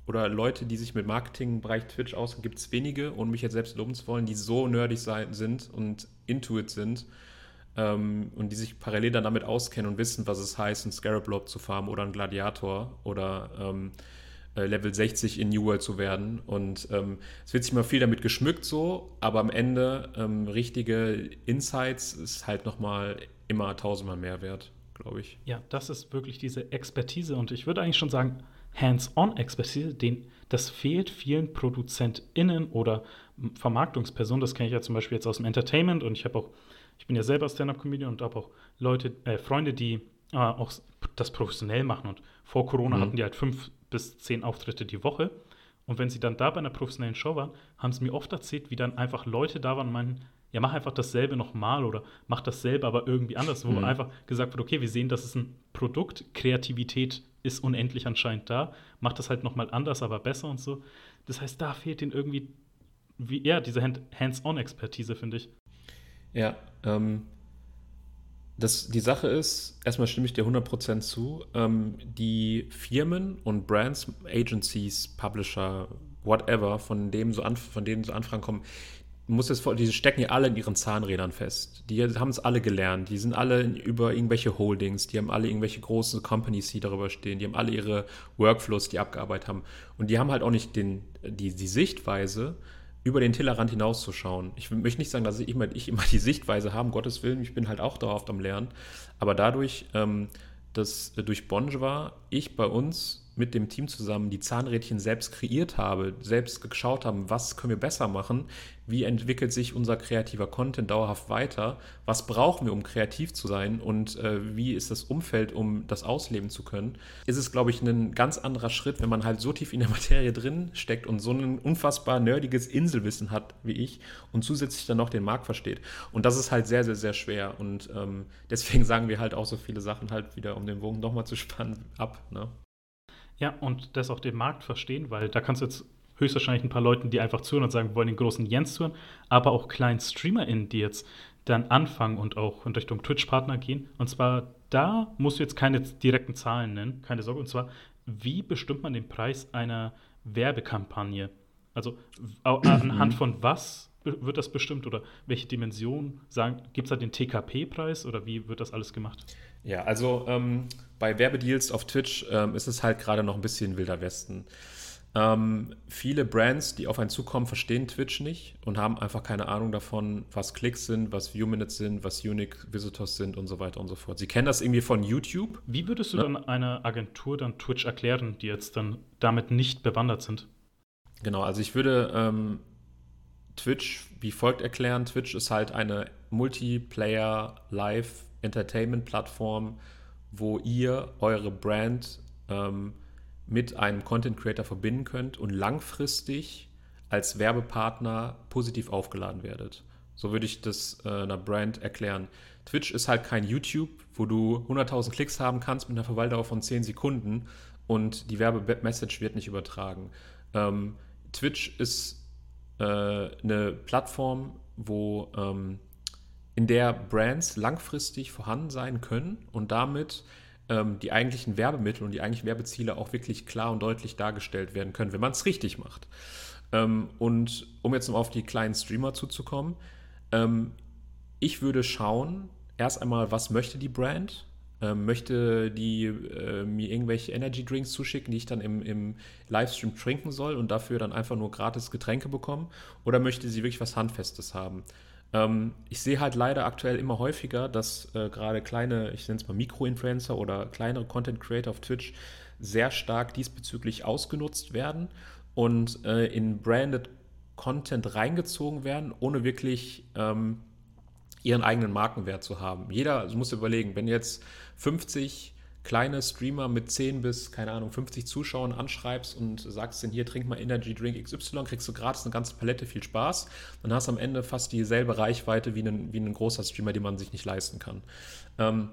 oder Leute, die sich mit Marketing im Bereich Twitch auskennen, gibt es wenige, ohne mich jetzt selbst loben zu wollen, die so nerdig sein, sind und Intuit sind ähm, und die sich parallel dann damit auskennen und wissen, was es heißt, einen Scarab Lob zu farmen oder einen Gladiator oder ähm, äh, Level 60 in New World zu werden. Und ähm, es wird sich mal viel damit geschmückt so, aber am Ende ähm, richtige Insights ist halt nochmal immer tausendmal mehr wert, glaube ich.
Ja, das ist wirklich diese Expertise und ich würde eigentlich schon sagen, Hands-on-Expertise, das fehlt vielen ProduzentInnen oder Vermarktungspersonen. Das kenne ich ja zum Beispiel jetzt aus dem Entertainment und ich habe auch, ich bin ja selber Stand-Up-Comedian und habe auch Leute, äh, Freunde, die äh, auch das professionell machen. Und vor Corona mhm. hatten die halt fünf bis zehn Auftritte die Woche. Und wenn sie dann da bei einer professionellen Show waren, haben sie mir oft erzählt, wie dann einfach Leute da waren und meinen, ja, mach einfach dasselbe nochmal oder mach dasselbe, aber irgendwie anders, wo mhm. einfach gesagt wird, okay, wir sehen, das ist ein Produkt, Kreativität ist unendlich anscheinend da, macht das halt nochmal anders, aber besser und so. Das heißt, da fehlt ihnen irgendwie, wie, ja, diese Hands-on-Expertise, finde ich.
Ja, ähm, das, die Sache ist, erstmal stimme ich dir 100% zu, ähm, die Firmen und Brands, Agencies, Publisher, whatever, von, dem so von denen so Anfragen kommen, muss jetzt vor, die stecken ja alle in ihren Zahnrädern fest. Die haben es alle gelernt. Die sind alle über irgendwelche Holdings, die haben alle irgendwelche großen Companies, die darüber stehen, die haben alle ihre Workflows, die abgearbeitet haben. Und die haben halt auch nicht den, die, die Sichtweise, über den Tellerrand hinauszuschauen. Ich möchte nicht sagen, dass ich immer, ich immer die Sichtweise habe, um Gottes Willen, ich bin halt auch dauerhaft am Lernen. Aber dadurch, ähm, dass durch Bonge war, ich bei uns mit dem Team zusammen die Zahnrädchen selbst kreiert habe, selbst geschaut haben, was können wir besser machen, wie entwickelt sich unser kreativer Content dauerhaft weiter, was brauchen wir, um kreativ zu sein und äh, wie ist das Umfeld, um das ausleben zu können, ist es, glaube ich, ein ganz anderer Schritt, wenn man halt so tief in der Materie drin steckt und so ein unfassbar nerdiges Inselwissen hat wie ich und zusätzlich dann noch den Markt versteht. Und das ist halt sehr, sehr, sehr schwer und ähm, deswegen sagen wir halt auch so viele Sachen halt wieder, um den Bogen nochmal zu spannen, ab. Ne?
Ja, und das auch den Markt verstehen, weil da kannst du jetzt höchstwahrscheinlich ein paar Leuten, die einfach zuhören und sagen, wir wollen den großen Jens zuhören, aber auch kleinen StreamerInnen, die jetzt dann anfangen und auch in Richtung Twitch-Partner gehen. Und zwar, da musst du jetzt keine direkten Zahlen nennen, keine Sorge. Und zwar, wie bestimmt man den Preis einer Werbekampagne? Also anhand von was wird das bestimmt oder welche Dimension? Gibt es da den TKP-Preis oder wie wird das alles gemacht?
Ja, also ähm, bei Werbedeals auf Twitch ähm, ist es halt gerade noch ein bisschen wilder Westen. Ähm, viele Brands, die auf einen zukommen, verstehen Twitch nicht und haben einfach keine Ahnung davon, was Klicks sind, was View-Minutes sind, was Unique Visitors sind und so weiter und so fort. Sie kennen das irgendwie von YouTube.
Wie würdest du ne? dann einer Agentur dann Twitch erklären, die jetzt dann damit nicht bewandert sind?
Genau, also ich würde ähm, Twitch wie folgt erklären. Twitch ist halt eine Multiplayer Live Entertainment Plattform, wo ihr eure Brand ähm, mit einem Content Creator verbinden könnt und langfristig als Werbepartner positiv aufgeladen werdet. So würde ich das äh, einer Brand erklären. Twitch ist halt kein YouTube, wo du 100.000 Klicks haben kannst mit einer Verweildauer von 10 Sekunden und die Werbemessage wird nicht übertragen. Ähm, Twitch ist äh, eine Plattform, wo ähm, in der Brands langfristig vorhanden sein können und damit ähm, die eigentlichen Werbemittel und die eigentlichen Werbeziele auch wirklich klar und deutlich dargestellt werden können, wenn man es richtig macht. Ähm, und um jetzt noch auf die kleinen Streamer zuzukommen, ähm, ich würde schauen, erst einmal, was möchte die Brand? Ähm, möchte die äh, mir irgendwelche Energy Drinks zuschicken, die ich dann im, im Livestream trinken soll und dafür dann einfach nur gratis Getränke bekommen? Oder möchte sie wirklich was Handfestes haben? Ähm, ich sehe halt leider aktuell immer häufiger, dass äh, gerade kleine, ich nenne es mal Mikro-Influencer oder kleinere Content Creator auf Twitch sehr stark diesbezüglich ausgenutzt werden und äh, in branded Content reingezogen werden, ohne wirklich ähm, ihren eigenen Markenwert zu haben. Jeder also muss überlegen, wenn jetzt 50 kleine Streamer mit 10 bis, keine Ahnung, 50 Zuschauern anschreibst und sagst denen, hier, trink mal Energy Drink XY, kriegst du gratis eine ganze Palette, viel Spaß. Dann hast du am Ende fast dieselbe Reichweite wie ein, wie ein großer Streamer, den man sich nicht leisten kann. Ähm,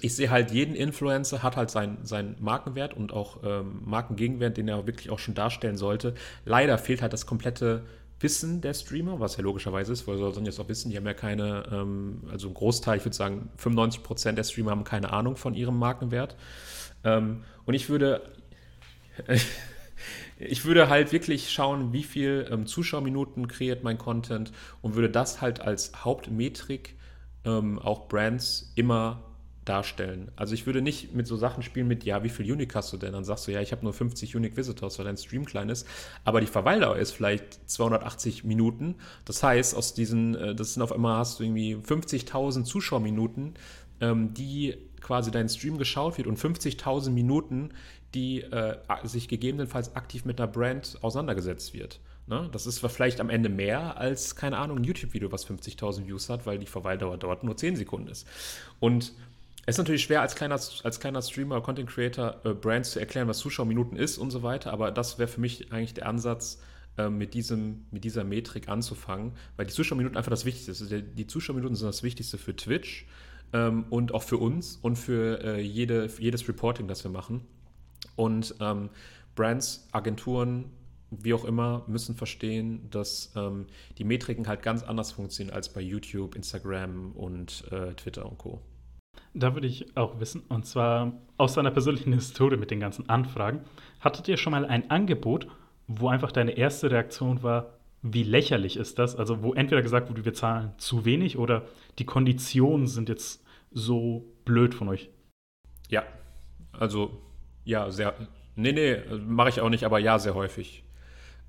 ich sehe halt, jeden Influencer hat halt seinen, seinen Markenwert und auch ähm, Markengegenwert, den er wirklich auch schon darstellen sollte. Leider fehlt halt das komplette Wissen der Streamer, was ja logischerweise ist, weil sie sollen jetzt auch wissen, die haben ja keine, ähm, also ein Großteil, ich würde sagen 95% der Streamer haben keine Ahnung von ihrem Markenwert. Ähm, und ich würde, ich würde halt wirklich schauen, wie viel ähm, Zuschauerminuten kreiert mein Content und würde das halt als Hauptmetrik ähm, auch Brands immer darstellen. Also ich würde nicht mit so Sachen spielen mit, ja, wie viel Unique hast du denn? Dann sagst du, ja, ich habe nur 50 Unique Visitors, weil dein Stream klein ist. Aber die Verweildauer ist vielleicht 280 Minuten. Das heißt, aus diesen, äh, das sind auf einmal hast du irgendwie 50.000 Zuschauerminuten, ähm, die quasi dein Stream geschaut wird und 50.000 Minuten, die äh, sich gegebenenfalls aktiv mit einer Brand auseinandergesetzt wird. Ne? Das ist vielleicht am Ende mehr als, keine Ahnung, ein YouTube-Video, was 50.000 Views hat, weil die Verweildauer dort nur 10 Sekunden ist. Und es ist natürlich schwer als kleiner, als kleiner Streamer, Content Creator, äh, Brands zu erklären, was Zuschauerminuten ist und so weiter, aber das wäre für mich eigentlich der Ansatz, äh, mit, diesem, mit dieser Metrik anzufangen, weil die Zuschauerminuten einfach das Wichtigste sind. Die Zuschauerminuten sind das Wichtigste für Twitch ähm, und auch für uns und für, äh, jede, für jedes Reporting, das wir machen. Und ähm, Brands, Agenturen, wie auch immer, müssen verstehen, dass ähm, die Metriken halt ganz anders funktionieren als bei YouTube, Instagram und äh, Twitter und Co.
Da würde ich auch wissen, und zwar aus deiner persönlichen Historie mit den ganzen Anfragen. Hattet ihr schon mal ein Angebot, wo einfach deine erste Reaktion war, wie lächerlich ist das? Also, wo entweder gesagt wurde, wir zahlen zu wenig oder die Konditionen sind jetzt so blöd von euch?
Ja, also, ja, sehr. Nee, nee, mache ich auch nicht, aber ja, sehr häufig.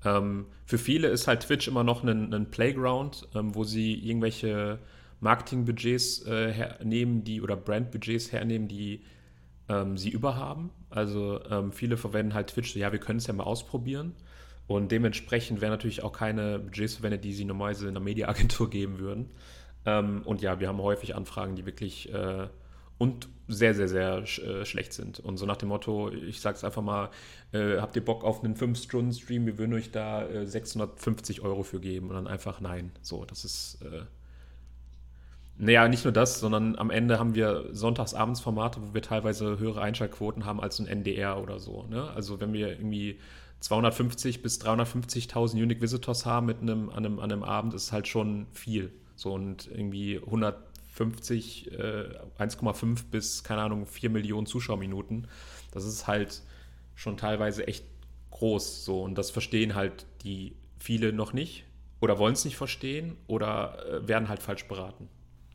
Ähm, für viele ist halt Twitch immer noch ein, ein Playground, ähm, wo sie irgendwelche Marketingbudgets äh, hernehmen, die oder Brandbudgets hernehmen, die ähm, sie überhaben. Also ähm, viele verwenden halt Twitch, ja, wir können es ja mal ausprobieren. Und dementsprechend werden natürlich auch keine Budgets verwendet, die sie normalerweise in einer Mediaagentur geben würden. Ähm, und ja, wir haben häufig Anfragen, die wirklich äh, und sehr, sehr, sehr sch äh, schlecht sind. Und so nach dem Motto, ich sage es einfach mal, äh, habt ihr Bock auf einen 5-Stunden-Stream, wir würden euch da 650 äh, Euro für geben und dann einfach nein. So, das ist äh, naja, nicht nur das, sondern am Ende haben wir Sonntagsabendsformate, wo wir teilweise höhere Einschaltquoten haben als ein NDR oder so. Ne? Also wenn wir irgendwie 250 bis 350.000 Unique Visitors haben mit einem, an, einem, an einem Abend, ist halt schon viel. So und irgendwie 150, äh, 1,5 bis, keine Ahnung, 4 Millionen Zuschauerminuten. Das ist halt schon teilweise echt groß. So und das verstehen halt die viele noch nicht oder wollen es nicht verstehen oder äh, werden halt falsch beraten.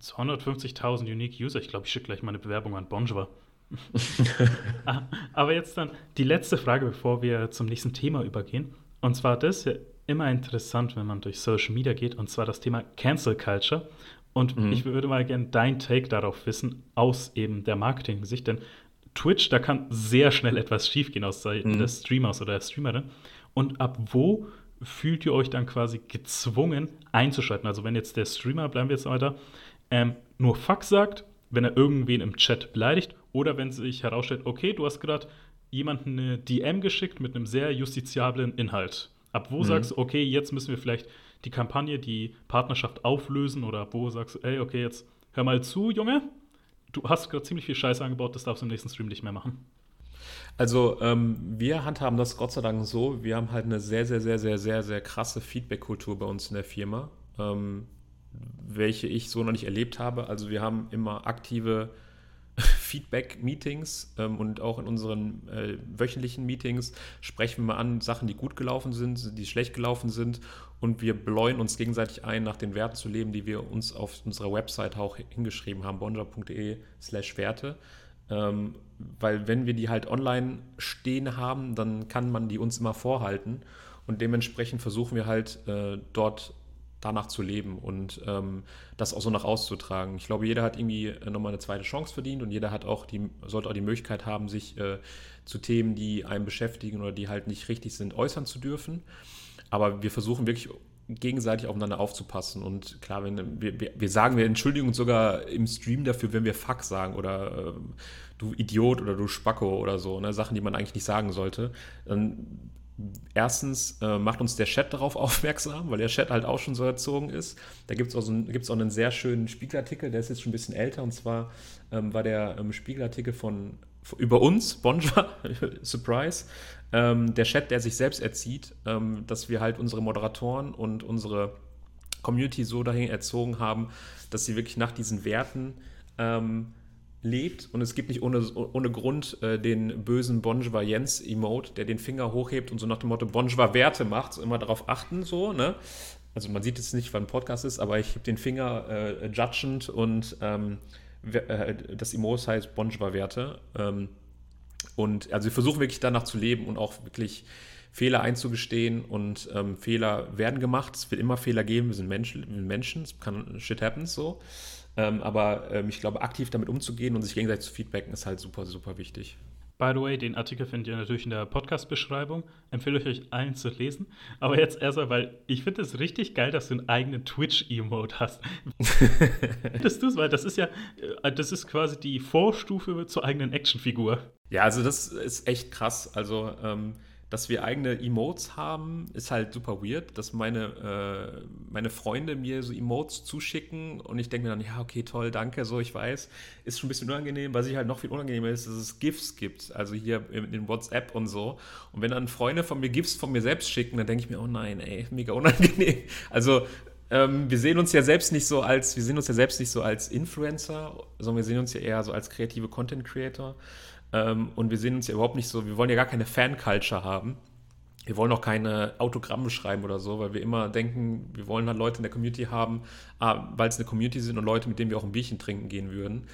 250.000 Unique User. Ich glaube, ich schicke gleich mal eine Bewerbung an Bonjour. Ah, aber jetzt dann die letzte Frage, bevor wir zum nächsten Thema übergehen. Und zwar das ist ja immer interessant, wenn man durch Social Media geht, und zwar das Thema Cancel Culture. Und mhm. ich würde mal gerne dein Take darauf wissen, aus eben der Marketing-Sicht. Denn Twitch, da kann sehr schnell etwas schiefgehen aus Seiten mhm. des Streamers oder der Streamerin. Und ab wo fühlt ihr euch dann quasi gezwungen einzuschalten? Also wenn jetzt der Streamer, bleiben wir jetzt weiter, ähm, nur Fuck sagt, wenn er irgendwen im Chat beleidigt oder wenn sich herausstellt, okay, du hast gerade jemanden eine DM geschickt mit einem sehr justiziablen Inhalt. Ab wo mhm. sagst du, okay, jetzt müssen wir vielleicht die Kampagne, die Partnerschaft auflösen oder ab wo sagst du, ey, okay, jetzt hör mal zu, Junge, du hast gerade ziemlich viel Scheiße angebaut, das darfst du im nächsten Stream nicht mehr machen.
Also ähm, wir handhaben das Gott sei Dank so, wir haben halt eine sehr, sehr, sehr, sehr, sehr, sehr krasse Feedback-Kultur bei uns in der Firma. Ähm, welche ich so noch nicht erlebt habe. Also wir haben immer aktive Feedback-Meetings ähm, und auch in unseren äh, wöchentlichen Meetings sprechen wir mal an Sachen, die gut gelaufen sind, die schlecht gelaufen sind und wir bläuen uns gegenseitig ein, nach den Werten zu leben, die wir uns auf unserer Website auch hingeschrieben haben, bonja.de slash Werte. Ähm, weil wenn wir die halt online stehen haben, dann kann man die uns immer vorhalten und dementsprechend versuchen wir halt äh, dort danach zu leben und ähm, das auch so nach auszutragen. Ich glaube, jeder hat irgendwie äh, nochmal eine zweite Chance verdient und jeder hat auch die, sollte auch die Möglichkeit haben, sich äh, zu Themen, die einen beschäftigen oder die halt nicht richtig sind, äußern zu dürfen. Aber wir versuchen wirklich gegenseitig aufeinander aufzupassen. Und klar, wenn wir, wir sagen, wir entschuldigen uns sogar im Stream dafür, wenn wir Fuck sagen oder äh, du Idiot oder du Spacko oder so, ne? Sachen, die man eigentlich nicht sagen sollte. Dann erstens äh, macht uns der Chat darauf aufmerksam, weil der Chat halt auch schon so erzogen ist. Da gibt es auch, so auch einen sehr schönen Spiegelartikel, der ist jetzt schon ein bisschen älter, und zwar ähm, war der ähm, Spiegelartikel von, über uns, Bonja, Surprise, ähm, der Chat, der sich selbst erzieht, ähm, dass wir halt unsere Moderatoren und unsere Community so dahin erzogen haben, dass sie wirklich nach diesen Werten ähm, lebt und es gibt nicht ohne, ohne Grund äh, den bösen Bonjwa Jens Emote, der den Finger hochhebt und so nach dem Motto Bonjwa Werte macht, so immer darauf achten, so, ne? Also man sieht jetzt nicht, wann ein Podcast ist, aber ich heb den Finger äh, judgend und ähm, äh, das Emote heißt Bonjwa Werte. Ähm, und also wir versuchen wirklich danach zu leben und auch wirklich Fehler einzugestehen und ähm, Fehler werden gemacht. Es wird immer Fehler geben, wir sind Menschen, wir sind Menschen, es kann shit happens so. Ähm, aber ähm, ich glaube, aktiv damit umzugehen und sich gegenseitig zu feedbacken, ist halt super, super wichtig.
By the way, den Artikel findet ihr natürlich in der Podcast-Beschreibung. Empfehle ich euch allen zu lesen. Aber jetzt erstmal, weil ich finde es richtig geil, dass du einen eigenen Twitch-Emote hast. das du weil das ist ja, äh, das ist quasi die Vorstufe zur eigenen Actionfigur.
Ja, also das ist echt krass. Also, ähm, dass wir eigene Emotes haben, ist halt super weird, dass meine, äh, meine Freunde mir so Emotes zuschicken und ich denke mir dann, ja, okay, toll, danke, so, ich weiß, ist schon ein bisschen unangenehm. Was ich halt noch viel unangenehmer ist, dass es GIFs gibt, also hier in, in WhatsApp und so. Und wenn dann Freunde von mir GIFs von mir selbst schicken, dann denke ich mir, oh nein, ey, mega unangenehm. Also, ähm, wir sehen uns ja selbst nicht so als, wir sehen uns ja selbst nicht so als Influencer, sondern wir sehen uns ja eher so als kreative Content Creator. Ähm, und wir sehen uns ja überhaupt nicht so, wir wollen ja gar keine Fan-Culture haben. Wir wollen auch keine Autogramme schreiben oder so, weil wir immer denken, wir wollen halt Leute in der Community haben, ah, weil es eine Community sind und Leute, mit denen wir auch ein Bierchen trinken gehen würden.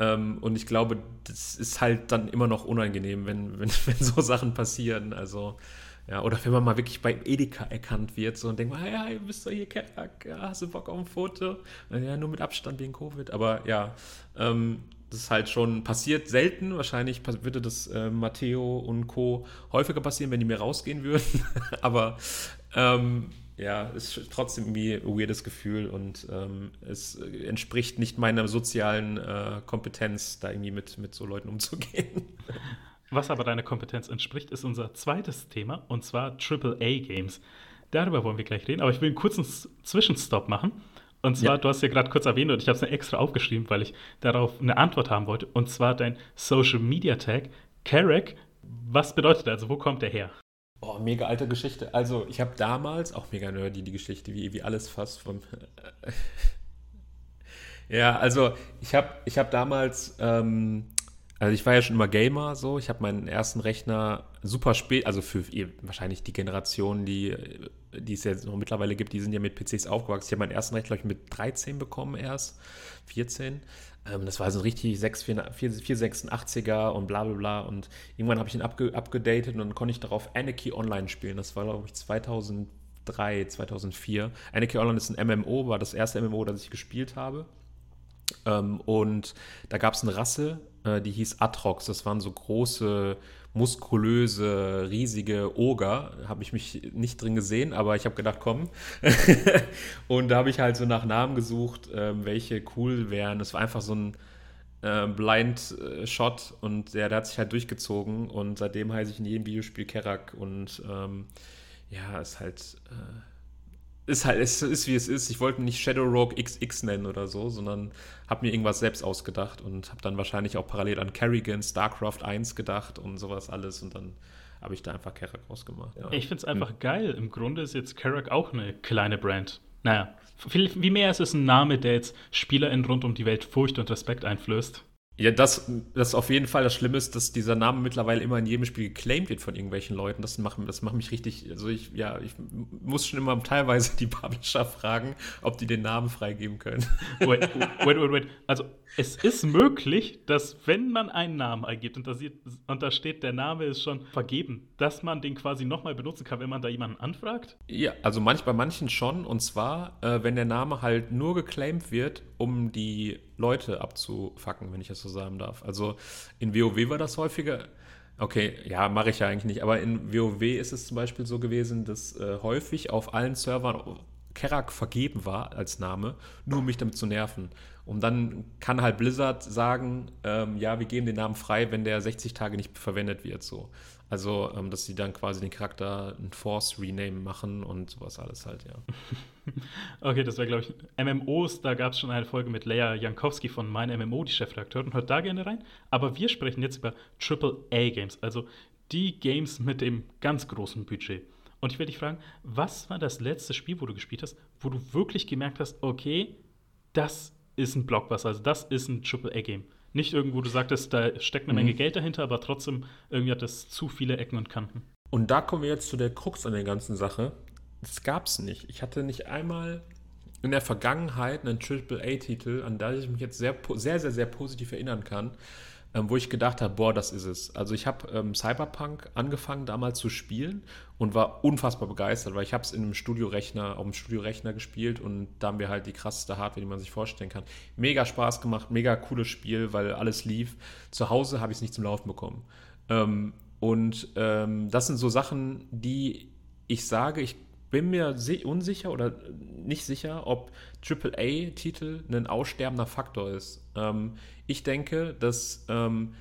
Ähm, und ich glaube, das ist halt dann immer noch unangenehm, wenn, wenn, wenn so Sachen passieren. Also, ja, oder wenn man mal wirklich bei Edeka erkannt wird so, und denkt, ja, ihr bist doch hier Kerak, ja, hast du Bock auf ein Foto? Ja, nur mit Abstand wegen Covid. Aber ja, ähm, das ist halt schon passiert selten. Wahrscheinlich würde das äh, Matteo und Co. häufiger passieren, wenn die mir rausgehen würden. Aber ähm, ja, ist trotzdem irgendwie ein weirdes Gefühl und ähm, es entspricht nicht meiner sozialen äh, Kompetenz, da irgendwie mit, mit so Leuten umzugehen.
Was aber deiner Kompetenz entspricht, ist unser zweites Thema und zwar AAA-Games. Darüber wollen wir gleich reden, aber ich will einen kurzen Zwischenstopp machen. Und zwar, ja. du hast ja gerade kurz erwähnt und ich habe es mir extra aufgeschrieben, weil ich darauf eine Antwort haben wollte. Und zwar dein Social Media Tag, Carrack. Was bedeutet der? Also, wo kommt der her?
Oh, mega alte Geschichte. Also, ich habe damals, auch mega nerdy, die Geschichte, wie, wie alles fast vom. ja, also, ich habe ich hab damals. Ähm, also ich war ja schon immer Gamer, so. Ich habe meinen ersten Rechner super spät, also für wahrscheinlich die Generation, die, die es jetzt noch mittlerweile gibt, die sind ja mit PCs aufgewachsen. Ich habe meinen ersten Rechner, glaube ich, mit 13 bekommen erst, 14. Ähm, das war so richtig 486er und bla bla bla. Und irgendwann habe ich ihn abge abgedatet und dann konnte ich darauf Anarchy Online spielen. Das war, glaube ich, 2003, 2004. Anarchy Online ist ein MMO, war das erste MMO, das ich gespielt habe. Ähm, und da gab es eine Rasse, äh, die hieß Atrox. Das waren so große, muskulöse, riesige Oger. Habe ich mich nicht drin gesehen, aber ich habe gedacht, komm. und da habe ich halt so nach Namen gesucht, äh, welche cool wären. Das war einfach so ein äh, Blind äh, Shot und der, der hat sich halt durchgezogen und seitdem heiße ich in jedem Videospiel Kerak und ähm, ja, ist halt äh, ist halt, es ist wie es ist. Ich wollte nicht Shadow Rogue XX nennen oder so, sondern habe mir irgendwas selbst ausgedacht und habe dann wahrscheinlich auch parallel an Kerrigan, StarCraft 1 gedacht und sowas alles und dann habe ich da einfach Kerak rausgemacht.
Ja. Ich finde es einfach hm. geil. Im Grunde ist jetzt Kerak auch eine kleine Brand. Naja, viel, wie mehr ist es ein Name, der jetzt SpielerInnen rund um die Welt Furcht und Respekt einflößt.
Ja, das, das auf jeden Fall das Schlimme ist, dass dieser Name mittlerweile immer in jedem Spiel geclaimed wird von irgendwelchen Leuten. Das macht, das macht mich richtig, also ich, ja, ich muss schon immer teilweise die Publisher fragen, ob die den Namen freigeben können.
Wait, wait, wait, wait. Also es ist möglich, dass wenn man einen Namen eingibt und da, sieht, und da steht, der Name ist schon vergeben, dass man den quasi nochmal benutzen kann, wenn man da jemanden anfragt?
Ja, also manch, bei manchen schon. Und zwar, äh, wenn der Name halt nur geclaimed wird, um die Leute abzufacken, wenn ich das so sagen darf. Also in WoW war das häufiger. Okay, ja, mache ich ja eigentlich nicht. Aber in WoW ist es zum Beispiel so gewesen, dass äh, häufig auf allen Servern Kerak vergeben war als Name, nur um mich damit zu nerven. Und dann kann halt Blizzard sagen, ähm, ja, wir geben den Namen frei, wenn der 60 Tage nicht verwendet wird. So. Also, ähm, dass sie dann quasi den Charakter ein Force Rename machen und sowas alles halt, ja.
okay, das wäre, glaube ich, MMOs, da gab es schon eine Folge mit Leia Jankowski von Mein MMO, die Chefredakteurin. Hört da gerne rein. Aber wir sprechen jetzt über AAA-Games, also die Games mit dem ganz großen Budget. Und ich werde dich fragen, was war das letzte Spiel, wo du gespielt hast, wo du wirklich gemerkt hast, okay, das ist ein Blockbuster, also das ist ein AAA-Game. Nicht irgendwo, du sagtest, da steckt eine Menge mhm. Geld dahinter, aber trotzdem irgendwie hat das zu viele Ecken und Kanten.
Und da kommen wir jetzt zu der Krux an der ganzen Sache. Das gab es nicht. Ich hatte nicht einmal in der Vergangenheit einen AAA-Titel, an den ich mich jetzt sehr, sehr, sehr, sehr positiv erinnern kann, ähm, wo ich gedacht habe, boah, das ist es. Also ich habe ähm, Cyberpunk angefangen damals zu spielen und war unfassbar begeistert, weil ich habe es in einem Studiorechner, auf dem Studiorechner gespielt und da haben wir halt die krasseste Hardware, die man sich vorstellen kann. Mega Spaß gemacht, mega cooles Spiel, weil alles lief. Zu Hause habe ich es nicht zum Laufen bekommen. Ähm, und ähm, das sind so Sachen, die ich sage, ich bin mir unsicher oder nicht sicher, ob AAA-Titel ein aussterbender Faktor ist. Ähm, ich denke, dass ähm,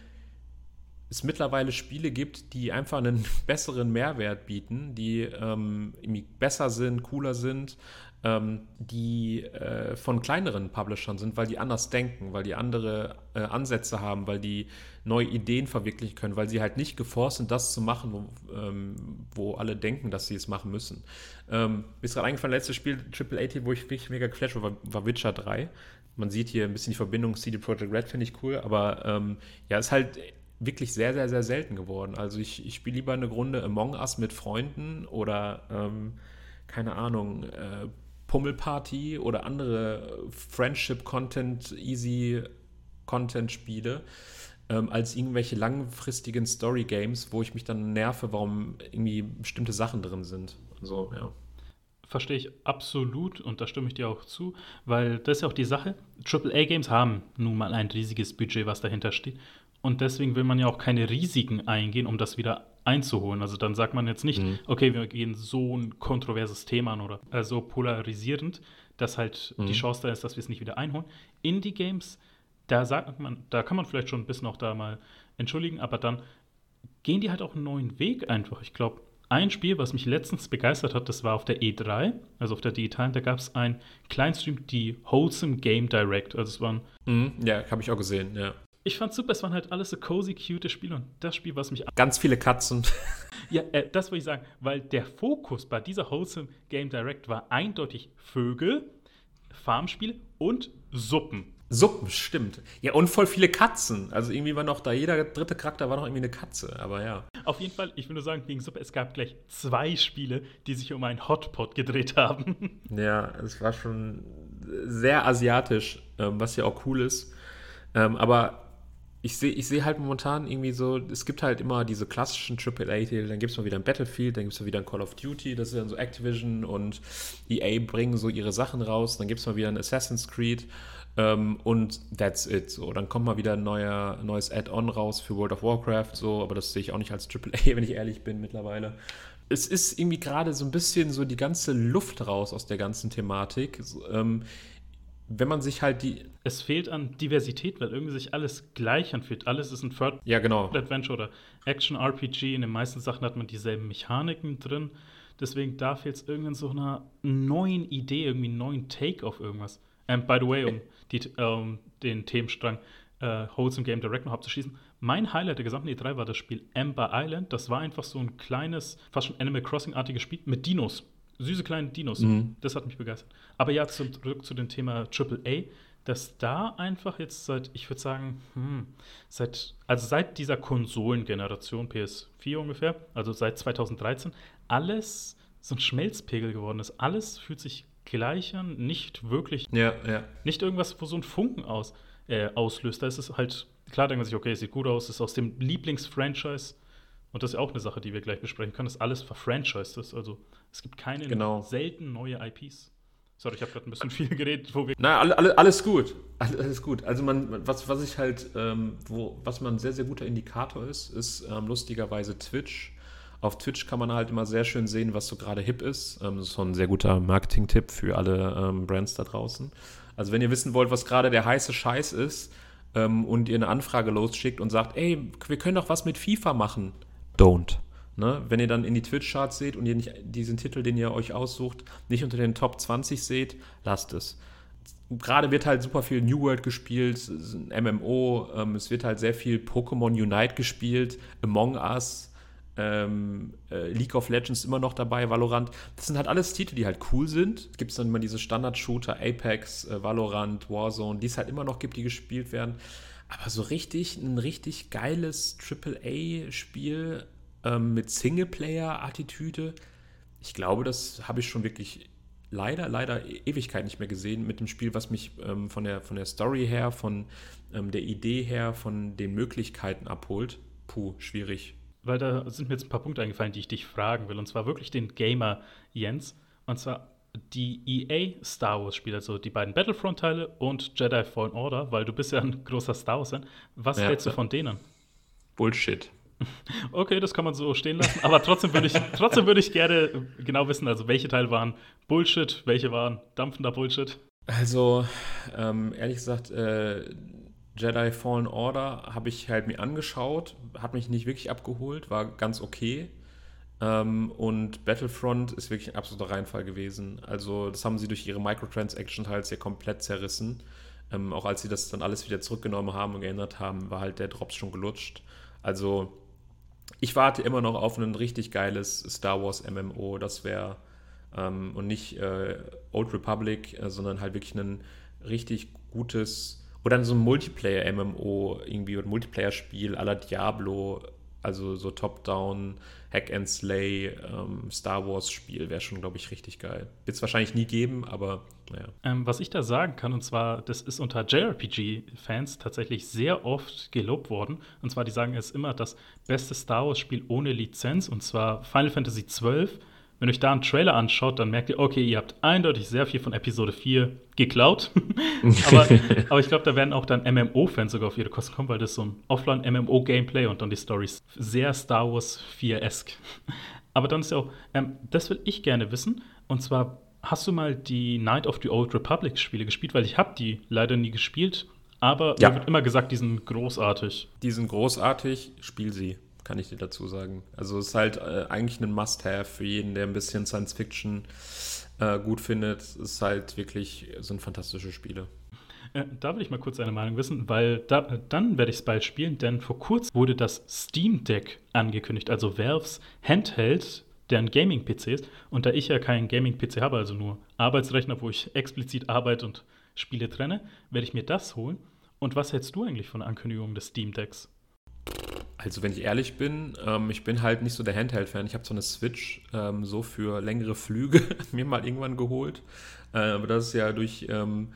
es mittlerweile Spiele gibt, die einfach einen besseren Mehrwert bieten, die ähm, besser sind, cooler sind, ähm, die äh, von kleineren Publishern sind, weil die anders denken, weil die andere äh, Ansätze haben, weil die neue Ideen verwirklichen können, weil sie halt nicht geforst sind, das zu machen, wo, ähm, wo alle denken, dass sie es machen müssen. Ähm, mir ist gerade eingefallen, letztes Spiel, Triple A, wo ich wirklich mega geflasht war, war Witcher 3 man sieht hier ein bisschen die Verbindung CD Projekt Red, finde ich cool, aber ähm, ja, ist halt wirklich sehr, sehr, sehr selten geworden. Also ich, ich spiele lieber eine Runde Among Us mit Freunden oder ähm, keine Ahnung, äh, Pummelparty oder andere Friendship-Content, Easy-Content-Spiele, ähm, als irgendwelche langfristigen Story-Games, wo ich mich dann nerve, warum irgendwie bestimmte Sachen drin sind. So, ja
verstehe ich absolut und da stimme ich dir auch zu, weil das ist ja auch die Sache. AAA-Games haben nun mal ein riesiges Budget, was dahinter steht. Und deswegen will man ja auch keine Risiken eingehen, um das wieder einzuholen. Also dann sagt man jetzt nicht, mhm. okay, wir gehen so ein kontroverses Thema an oder äh, so polarisierend, dass halt mhm. die Chance da ist, dass wir es nicht wieder einholen. Indie-Games, da sagt man, da kann man vielleicht schon ein bisschen auch da mal entschuldigen, aber dann gehen die halt auch einen neuen Weg einfach. Ich glaube, ein Spiel, was mich letztens begeistert hat, das war auf der E3, also auf der digitalen, da gab es ein Kleinstream, die Wholesome Game Direct. Also es waren.
Mhm, ja, habe ich auch gesehen, ja.
Ich fand super, es waren halt alles so cozy, cute Spiele und das Spiel, was mich.
Ganz viele Katzen.
ja, äh, das wollte ich sagen, weil der Fokus bei dieser Wholesome Game Direct war eindeutig Vögel, Farmspiele und Suppen.
Suppen, stimmt. Ja, und voll viele Katzen. Also irgendwie war noch da, jeder dritte Charakter war noch irgendwie eine Katze, aber ja.
Auf jeden Fall, ich will nur sagen, gegen Suppe, es gab gleich zwei Spiele, die sich um einen Hotpot gedreht haben.
Ja, es war schon sehr asiatisch, ähm, was ja auch cool ist. Ähm, aber ich sehe ich seh halt momentan irgendwie so, es gibt halt immer diese klassischen AAA-Titel, dann gibt es mal wieder ein Battlefield, dann gibt es mal wieder ein Call of Duty, das ist dann so Activision und EA bringen so ihre Sachen raus, dann gibt es mal wieder ein Assassin's Creed ähm, und that's it. So, dann kommt mal wieder ein neuer, neues Add-on raus für World of Warcraft, so, aber das sehe ich auch nicht als AAA, wenn ich ehrlich bin mittlerweile. Es ist irgendwie gerade so ein bisschen so die ganze Luft raus aus der ganzen Thematik. Ähm, wenn man sich halt die.
Es fehlt an Diversität, weil irgendwie sich alles gleich anfühlt. Alles ist ein Third
ja, genau.
Adventure oder Action RPG. In den meisten Sachen hat man dieselben Mechaniken drin. Deswegen da fehlt es irgendwann so einer neuen Idee, irgendwie einen neuen Take auf irgendwas. And by the way, um die, ähm, den Themenstrang äh, Wholesome Game Direct noch abzuschließen. Mein Highlight der gesamten E3 war das Spiel Amber Island. Das war einfach so ein kleines, fast schon Animal Crossing-artiges Spiel mit Dinos. Süße kleine Dinos. Mhm. Das hat mich begeistert. Aber ja, zurück zu dem Thema AAA, dass da einfach jetzt seit, ich würde sagen, hm, seit, also seit dieser Konsolengeneration PS4 ungefähr, also seit 2013, alles so ein Schmelzpegel geworden ist. Alles fühlt sich Gleichern nicht wirklich,
ja, ja.
nicht irgendwas, wo so ein Funken aus, äh, auslöst. Da ist es halt, klar denkt man sich, okay, es sieht gut aus, ist aus dem Lieblingsfranchise. Und das ist auch eine Sache, die wir gleich besprechen können, dass alles verfranchised ist. Also es gibt keine
genau.
selten neue IPs. Sorry, ich habe gerade ein bisschen viel geredet,
wo wir. Nein, alle, alles gut. Alles gut. Also man, was, was ich halt, ähm, wo, was man ein sehr, sehr guter Indikator ist, ist ähm, lustigerweise Twitch Auf Twitch kann man halt immer sehr schön sehen, was so gerade hip ist. Ähm, das ist so ein sehr guter Marketing-Tipp für alle ähm, Brands da draußen. Also wenn ihr wissen wollt, was gerade der heiße Scheiß ist ähm, und ihr eine Anfrage losschickt und sagt, ey, wir können doch was mit FIFA machen. Don't. Ne? Wenn ihr dann in die Twitch-Charts seht und ihr nicht diesen Titel, den ihr euch aussucht, nicht unter den Top 20 seht, lasst es. Gerade wird halt super viel New World gespielt, MMO, ähm, es wird halt sehr viel Pokémon Unite gespielt, Among Us, ähm, äh, League of Legends immer noch dabei, Valorant. Das sind halt alles Titel, die halt cool sind. Es gibt dann immer diese Standard-Shooter, Apex, äh, Valorant, Warzone, die es halt immer noch gibt, die gespielt werden. Aber so richtig, ein richtig geiles AAA-Spiel ähm, mit Singleplayer-Attitüde, ich glaube, das habe ich schon wirklich leider, leider e-, Ewigkeit nicht mehr gesehen mit dem Spiel, was mich ähm, von, der, von der Story her, von ähm, der Idee her, von den Möglichkeiten abholt. Puh, schwierig.
Weil da sind mir jetzt ein paar Punkte eingefallen, die ich dich fragen will. Und zwar wirklich den Gamer Jens. Und zwar die EA Star Wars Spiele, also die beiden Battlefront-Teile und Jedi Fallen Order, weil du bist ja ein großer Star Wars-Fan. Was ja, hältst du von denen?
Bullshit.
Okay, das kann man so stehen lassen. Aber trotzdem würde ich, trotzdem würde ich gerne genau wissen, also welche Teile waren Bullshit, welche waren dampfender Bullshit.
Also, ähm, ehrlich gesagt, äh, Jedi Fallen Order habe ich halt mir angeschaut, hat mich nicht wirklich abgeholt, war ganz okay. Ähm, und Battlefront ist wirklich ein absoluter Reinfall gewesen. Also, das haben sie durch ihre Microtransactions halt sehr komplett zerrissen. Ähm, auch als sie das dann alles wieder zurückgenommen haben und geändert haben, war halt der Drops schon gelutscht. Also, ich warte immer noch auf ein richtig geiles Star Wars MMO. Das wäre ähm, und nicht äh, Old Republic, äh, sondern halt wirklich ein richtig gutes oder so ein Multiplayer-MMO irgendwie oder Multiplayer-Spiel à la Diablo, also so Top-Down, Hack and Slay, ähm, Star Wars-Spiel wäre schon, glaube ich, richtig geil. Wird es wahrscheinlich nie geben, aber naja.
Ähm, was ich da sagen kann, und zwar, das ist unter JRPG-Fans tatsächlich sehr oft gelobt worden. Und zwar, die sagen, es ist immer das beste Star Wars-Spiel ohne Lizenz, und zwar Final Fantasy XII wenn ihr euch da einen Trailer anschaut, dann merkt ihr, okay, ihr habt eindeutig sehr viel von Episode 4 geklaut. aber, aber, ich glaube, da werden auch dann MMO-Fans sogar auf ihre Kosten kommen, weil das so ein Offline-MMO-Gameplay und dann die Stories sehr Star Wars 4-esque. aber dann ist ja auch, ähm, das will ich gerne wissen. Und zwar, hast du mal die Night of the Old Republic Spiele gespielt? Weil ich habe die leider nie gespielt. Aber ja. mir wird immer gesagt, die sind großartig.
Die sind großartig, spiel sie kann ich dir dazu sagen. Also es ist halt äh, eigentlich ein Must-Have für jeden, der ein bisschen Science Fiction äh, gut findet. Es ist halt wirklich, sind fantastische Spiele.
Äh, da will ich mal kurz deine Meinung wissen, weil da, dann werde ich es bald spielen, denn vor kurzem wurde das Steam Deck angekündigt, also Valves Handheld, der ein Gaming-PC ist. Und da ich ja keinen Gaming-PC habe, also nur Arbeitsrechner, wo ich explizit Arbeit und Spiele trenne, werde ich mir das holen. Und was hältst du eigentlich von der Ankündigung des Steam Decks?
Also wenn ich ehrlich bin, ähm, ich bin halt nicht so der Handheld-Fan. Ich habe so eine Switch ähm, so für längere Flüge mir mal irgendwann geholt. Äh, aber das ist ja durch ähm,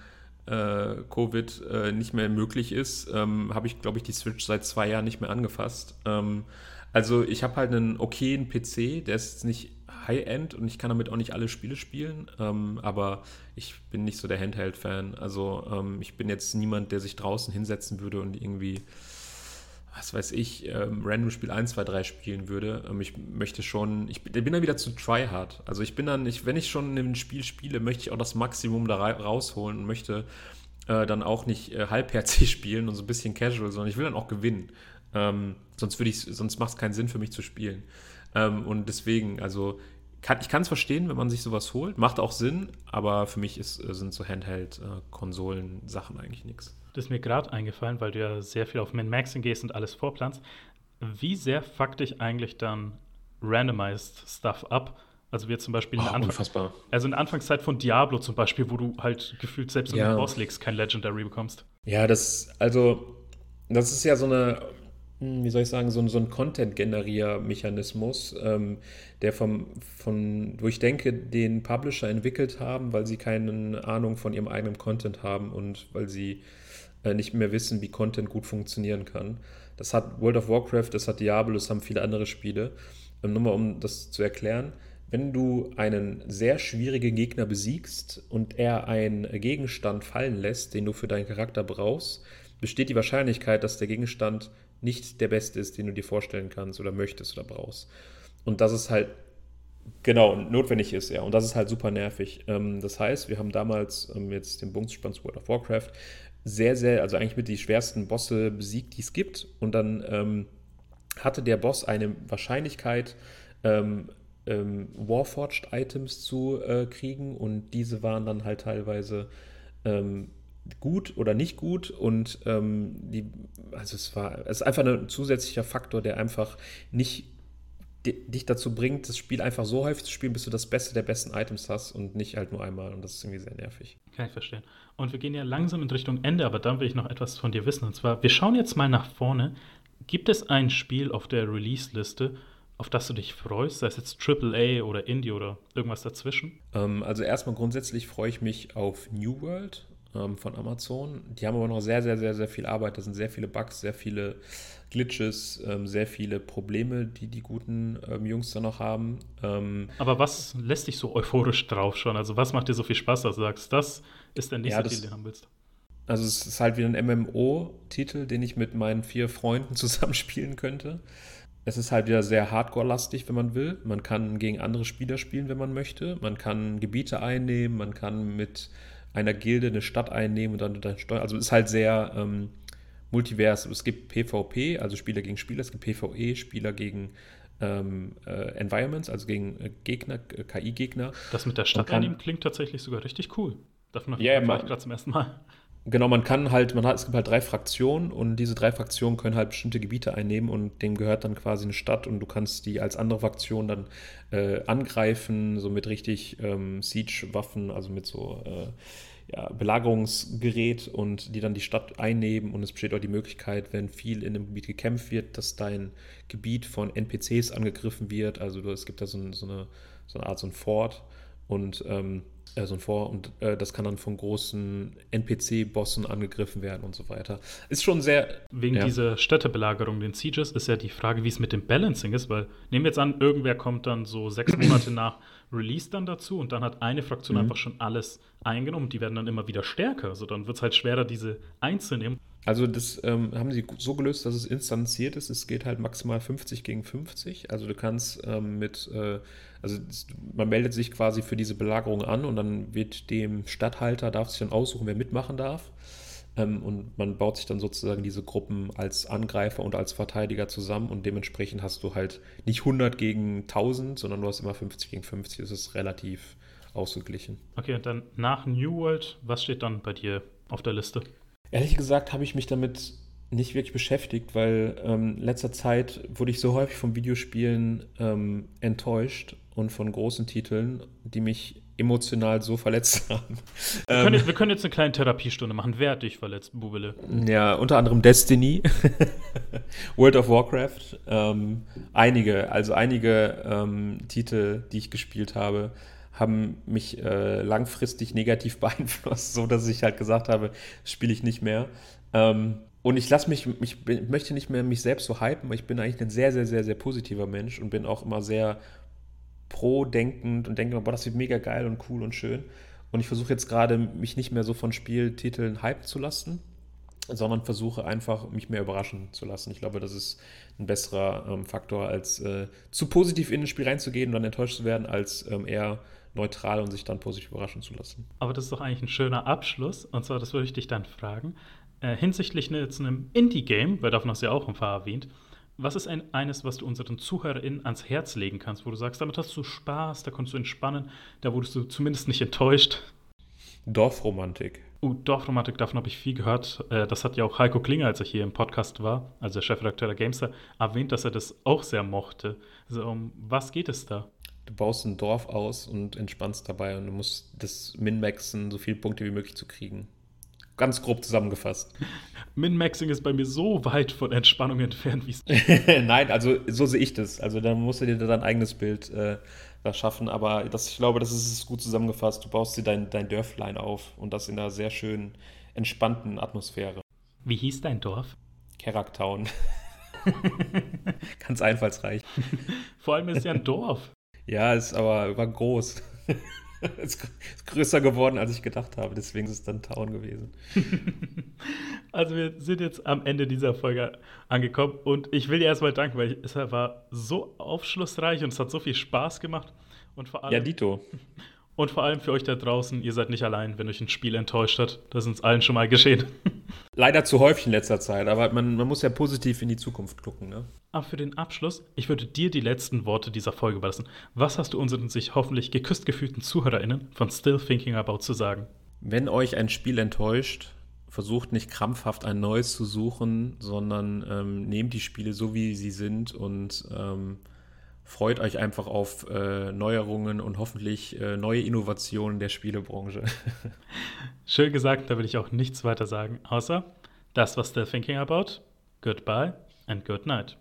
äh, Covid äh, nicht mehr möglich ist, ähm, habe ich, glaube ich, die Switch seit zwei Jahren nicht mehr angefasst. Ähm, also ich habe halt einen okayen PC, der ist nicht High-End und ich kann damit auch nicht alle Spiele spielen, ähm, aber ich bin nicht so der Handheld-Fan. Also ich bin jetzt niemand, der sich draußen hinsetzen würde und irgendwie was weiß ich, ähm, Random Spiel 1, 2, 3 spielen würde. Ähm, ich möchte schon, ich bin dann wieder zu tryhard. Also ich bin dann, ich, wenn ich schon ein Spiel spiele, möchte ich auch das Maximum da rausholen und möchte äh, dann auch nicht äh, halbherzig spielen und so ein bisschen casual, sondern ich will dann auch gewinnen. Ähm, sonst würde ich, sonst macht es keinen Sinn für mich zu spielen. Ähm, und deswegen, also kann, ich kann es verstehen, wenn man sich sowas holt. Macht auch Sinn, aber für mich ist, äh, sind so Handheld-Konsolen-Sachen äh, eigentlich nichts.
Das ist mir gerade eingefallen, weil du ja sehr viel auf Min-Maxing gehst und alles vorplanst. Wie sehr fuck dich eigentlich dann randomized Stuff ab? Also wir zum Beispiel in der, oh, Anfang also in der Anfangszeit von Diablo zum Beispiel, wo du halt gefühlt selbst ja. in den Boss Leagues kein Legendary bekommst.
Ja, das, also, das ist ja so eine, hm, wie soll ich sagen, so, so ein Content-Generier-Mechanismus, ähm, der vom, von, wo ich denke, den Publisher entwickelt haben, weil sie keine Ahnung von ihrem eigenen Content haben und weil sie äh, nicht mehr wissen, wie Content gut funktionieren kann. Das hat World of Warcraft, das hat Diablo, das haben viele andere Spiele. Ähm, nur mal um das zu erklären, wenn du einen sehr schwierigen Gegner besiegst und er einen Gegenstand fallen lässt, den du für deinen Charakter brauchst, besteht die Wahrscheinlichkeit, dass der Gegenstand nicht der beste ist, den du dir vorstellen kannst oder möchtest oder brauchst. und das ist halt Genau, notwendig ist, ja. Und das ist halt super nervig. Ähm, das heißt, wir haben damals ähm, jetzt den Bungsspann World of Warcraft sehr, sehr, also eigentlich mit die schwersten Bosse besiegt, die es gibt. Und dann ähm, hatte der Boss eine Wahrscheinlichkeit, ähm, ähm, Warforged-Items zu äh, kriegen. Und diese waren dann halt teilweise ähm, gut oder nicht gut und ähm, die, also es war, es ist einfach ein zusätzlicher Faktor, der einfach nicht dich dazu bringt, das Spiel einfach so häufig zu spielen, bis du das Beste der besten Items hast und nicht halt nur einmal. Und das ist irgendwie sehr nervig.
Kann ich verstehen. Und wir gehen ja langsam in Richtung Ende, aber dann will ich noch etwas von dir wissen. Und zwar, wir schauen jetzt mal nach vorne. Gibt es ein Spiel auf der Release-Liste, auf das du dich freust, sei es jetzt AAA oder Indie oder irgendwas dazwischen?
Ähm, also erstmal grundsätzlich freue ich mich auf New World ähm, von Amazon. Die haben aber noch sehr, sehr, sehr, sehr viel Arbeit. Da sind sehr viele Bugs, sehr viele Glitches, ähm, sehr viele Probleme, die die guten ähm, Jungs da noch haben. Ähm,
aber was lässt dich so euphorisch drauf schon? Also was macht dir so viel Spaß, dass du sagst, das ist der nächste ja, Titel, den du haben willst?
Also es ist halt wie ein MMO-Titel, den ich mit meinen vier Freunden zusammenspielen könnte. Es ist halt wieder sehr hardcore-lastig, wenn man will. Man kann gegen andere Spieler spielen, wenn man möchte. Man kann Gebiete einnehmen, man kann mit einer Gilde eine Stadt einnehmen und dann, dann steuern. Also es ist halt sehr ähm, multivers. Es gibt PvP, also Spieler gegen Spieler, es gibt PvE, Spieler gegen ähm, äh, Environments, also gegen äh, Gegner, äh, KI-Gegner.
Das mit der Stadt kann, einnehmen klingt tatsächlich sogar richtig cool.
Davon habe yeah, ich gerade zum ersten Mal. Genau, man kann halt, man hat, es gibt halt drei Fraktionen und diese drei Fraktionen können halt bestimmte Gebiete einnehmen und dem gehört dann quasi eine Stadt und du kannst die als andere Fraktion dann äh, angreifen, so mit richtig ähm, Siege-Waffen, also mit so äh, ja, Belagerungsgerät und die dann die Stadt einnehmen und es besteht auch die Möglichkeit, wenn viel in dem Gebiet gekämpft wird, dass dein Gebiet von NPCs angegriffen wird, also es gibt da so, so, eine, so eine Art so ein Fort und ähm, äh, so ein Vor- und äh, das kann dann von großen NPC-Bossen angegriffen werden und so weiter. Ist schon sehr.
Wegen ja. dieser Städtebelagerung, den Sieges, ist ja die Frage, wie es mit dem Balancing ist, weil nehmen wir jetzt an, irgendwer kommt dann so sechs Monate nach Release dann dazu und dann hat eine Fraktion mhm. einfach schon alles eingenommen. Die werden dann immer wieder stärker. Also dann wird es halt schwerer, diese einzunehmen.
Also das ähm, haben sie so gelöst, dass es instanziert ist. Es geht halt maximal 50 gegen 50. Also du kannst ähm, mit, äh, also man meldet sich quasi für diese Belagerung an und dann wird dem Stadthalter, darf sich dann aussuchen, wer mitmachen darf. Ähm, und man baut sich dann sozusagen diese Gruppen als Angreifer und als Verteidiger zusammen und dementsprechend hast du halt nicht 100 gegen 1000, sondern du hast immer 50 gegen 50. Das ist relativ ausgeglichen.
Okay, und dann nach New World, was steht dann bei dir auf der Liste?
Ehrlich gesagt habe ich mich damit nicht wirklich beschäftigt, weil ähm, in letzter Zeit wurde ich so häufig von Videospielen ähm, enttäuscht und von großen Titeln, die mich emotional so verletzt haben.
Wir, ähm, können, jetzt, wir können jetzt eine kleine Therapiestunde machen. Wer hat dich verletzt, Bubele?
Ja, unter anderem Destiny, World of Warcraft, ähm, einige, also einige ähm, Titel, die ich gespielt habe, haben mich äh, langfristig negativ beeinflusst, so dass ich halt gesagt habe, spiele ich nicht mehr. Ähm, und ich lasse mich, ich möchte nicht mehr mich selbst so hypen, weil ich bin eigentlich ein sehr, sehr, sehr, sehr positiver Mensch und bin auch immer sehr pro-denkend und denke, boah, das wird mega geil und cool und schön. Und ich versuche jetzt gerade, mich nicht mehr so von Spieltiteln hypen zu lassen, sondern versuche einfach, mich mehr überraschen zu lassen. Ich glaube, das ist ein besserer ähm, Faktor, als äh, zu positiv in ein Spiel reinzugehen und dann enttäuscht zu werden, als ähm, eher neutral und sich dann positiv überraschen zu lassen.
Aber das ist doch eigentlich ein schöner Abschluss. Und zwar, das würde ich dich dann fragen. Äh, hinsichtlich ne, zu einem Indie-Game, weil davon hast du ja auch ein paar erwähnt, was ist ein, eines, was du unseren ZuhörerInnen ans Herz legen kannst, wo du sagst, damit hast du Spaß, da konntest du entspannen, da wurdest du zumindest nicht enttäuscht?
Dorfromantik.
Uh, Dorfromantik, davon habe ich viel gehört. Äh, das hat ja auch Heiko Klinger, als er hier im Podcast war, also der Chefredakteur der Gamester, erwähnt, dass er das auch sehr mochte. Also, um was geht es da?
Du baust ein Dorf aus und entspannst dabei und du musst das Min-Maxen, so viele Punkte wie möglich zu kriegen. Ganz grob zusammengefasst.
Min-Maxing ist bei mir so weit von Entspannung entfernt, wie es.
Nein, also so sehe ich das. Also da musst du dir dein eigenes Bild äh, schaffen. Aber das, ich glaube, das ist gut zusammengefasst. Du baust dir dein, dein Dörflein auf und das in einer sehr schönen, entspannten Atmosphäre.
Wie hieß dein Dorf?
Keraktown. Ganz einfallsreich.
Vor allem ist es ja ein Dorf.
Ja, ist aber war groß. ist, größer geworden, als ich gedacht habe. Deswegen ist es dann Town gewesen.
Also wir sind jetzt am Ende dieser Folge angekommen und ich will dir erstmal danken, weil es war so aufschlussreich und es hat so viel Spaß gemacht. Und vor allem,
ja, Dito.
Und vor allem für euch da draußen, ihr seid nicht allein, wenn euch ein Spiel enttäuscht hat. Das ist uns allen schon mal geschehen.
Leider zu häufig in letzter Zeit, aber man, man muss ja positiv in die Zukunft gucken. Ne?
Aber für den Abschluss, ich würde dir die letzten Worte dieser Folge überlassen. Was hast du unseren sich hoffentlich geküsst gefühlten ZuhörerInnen von Still Thinking About zu sagen?
Wenn euch ein Spiel enttäuscht, versucht nicht krampfhaft ein neues zu suchen, sondern ähm, nehmt die Spiele so, wie sie sind und ähm, freut euch einfach auf äh, Neuerungen und hoffentlich äh, neue Innovationen der Spielebranche.
Schön gesagt, da will ich auch nichts weiter sagen, außer das, was der Thinking About. Goodbye and good night.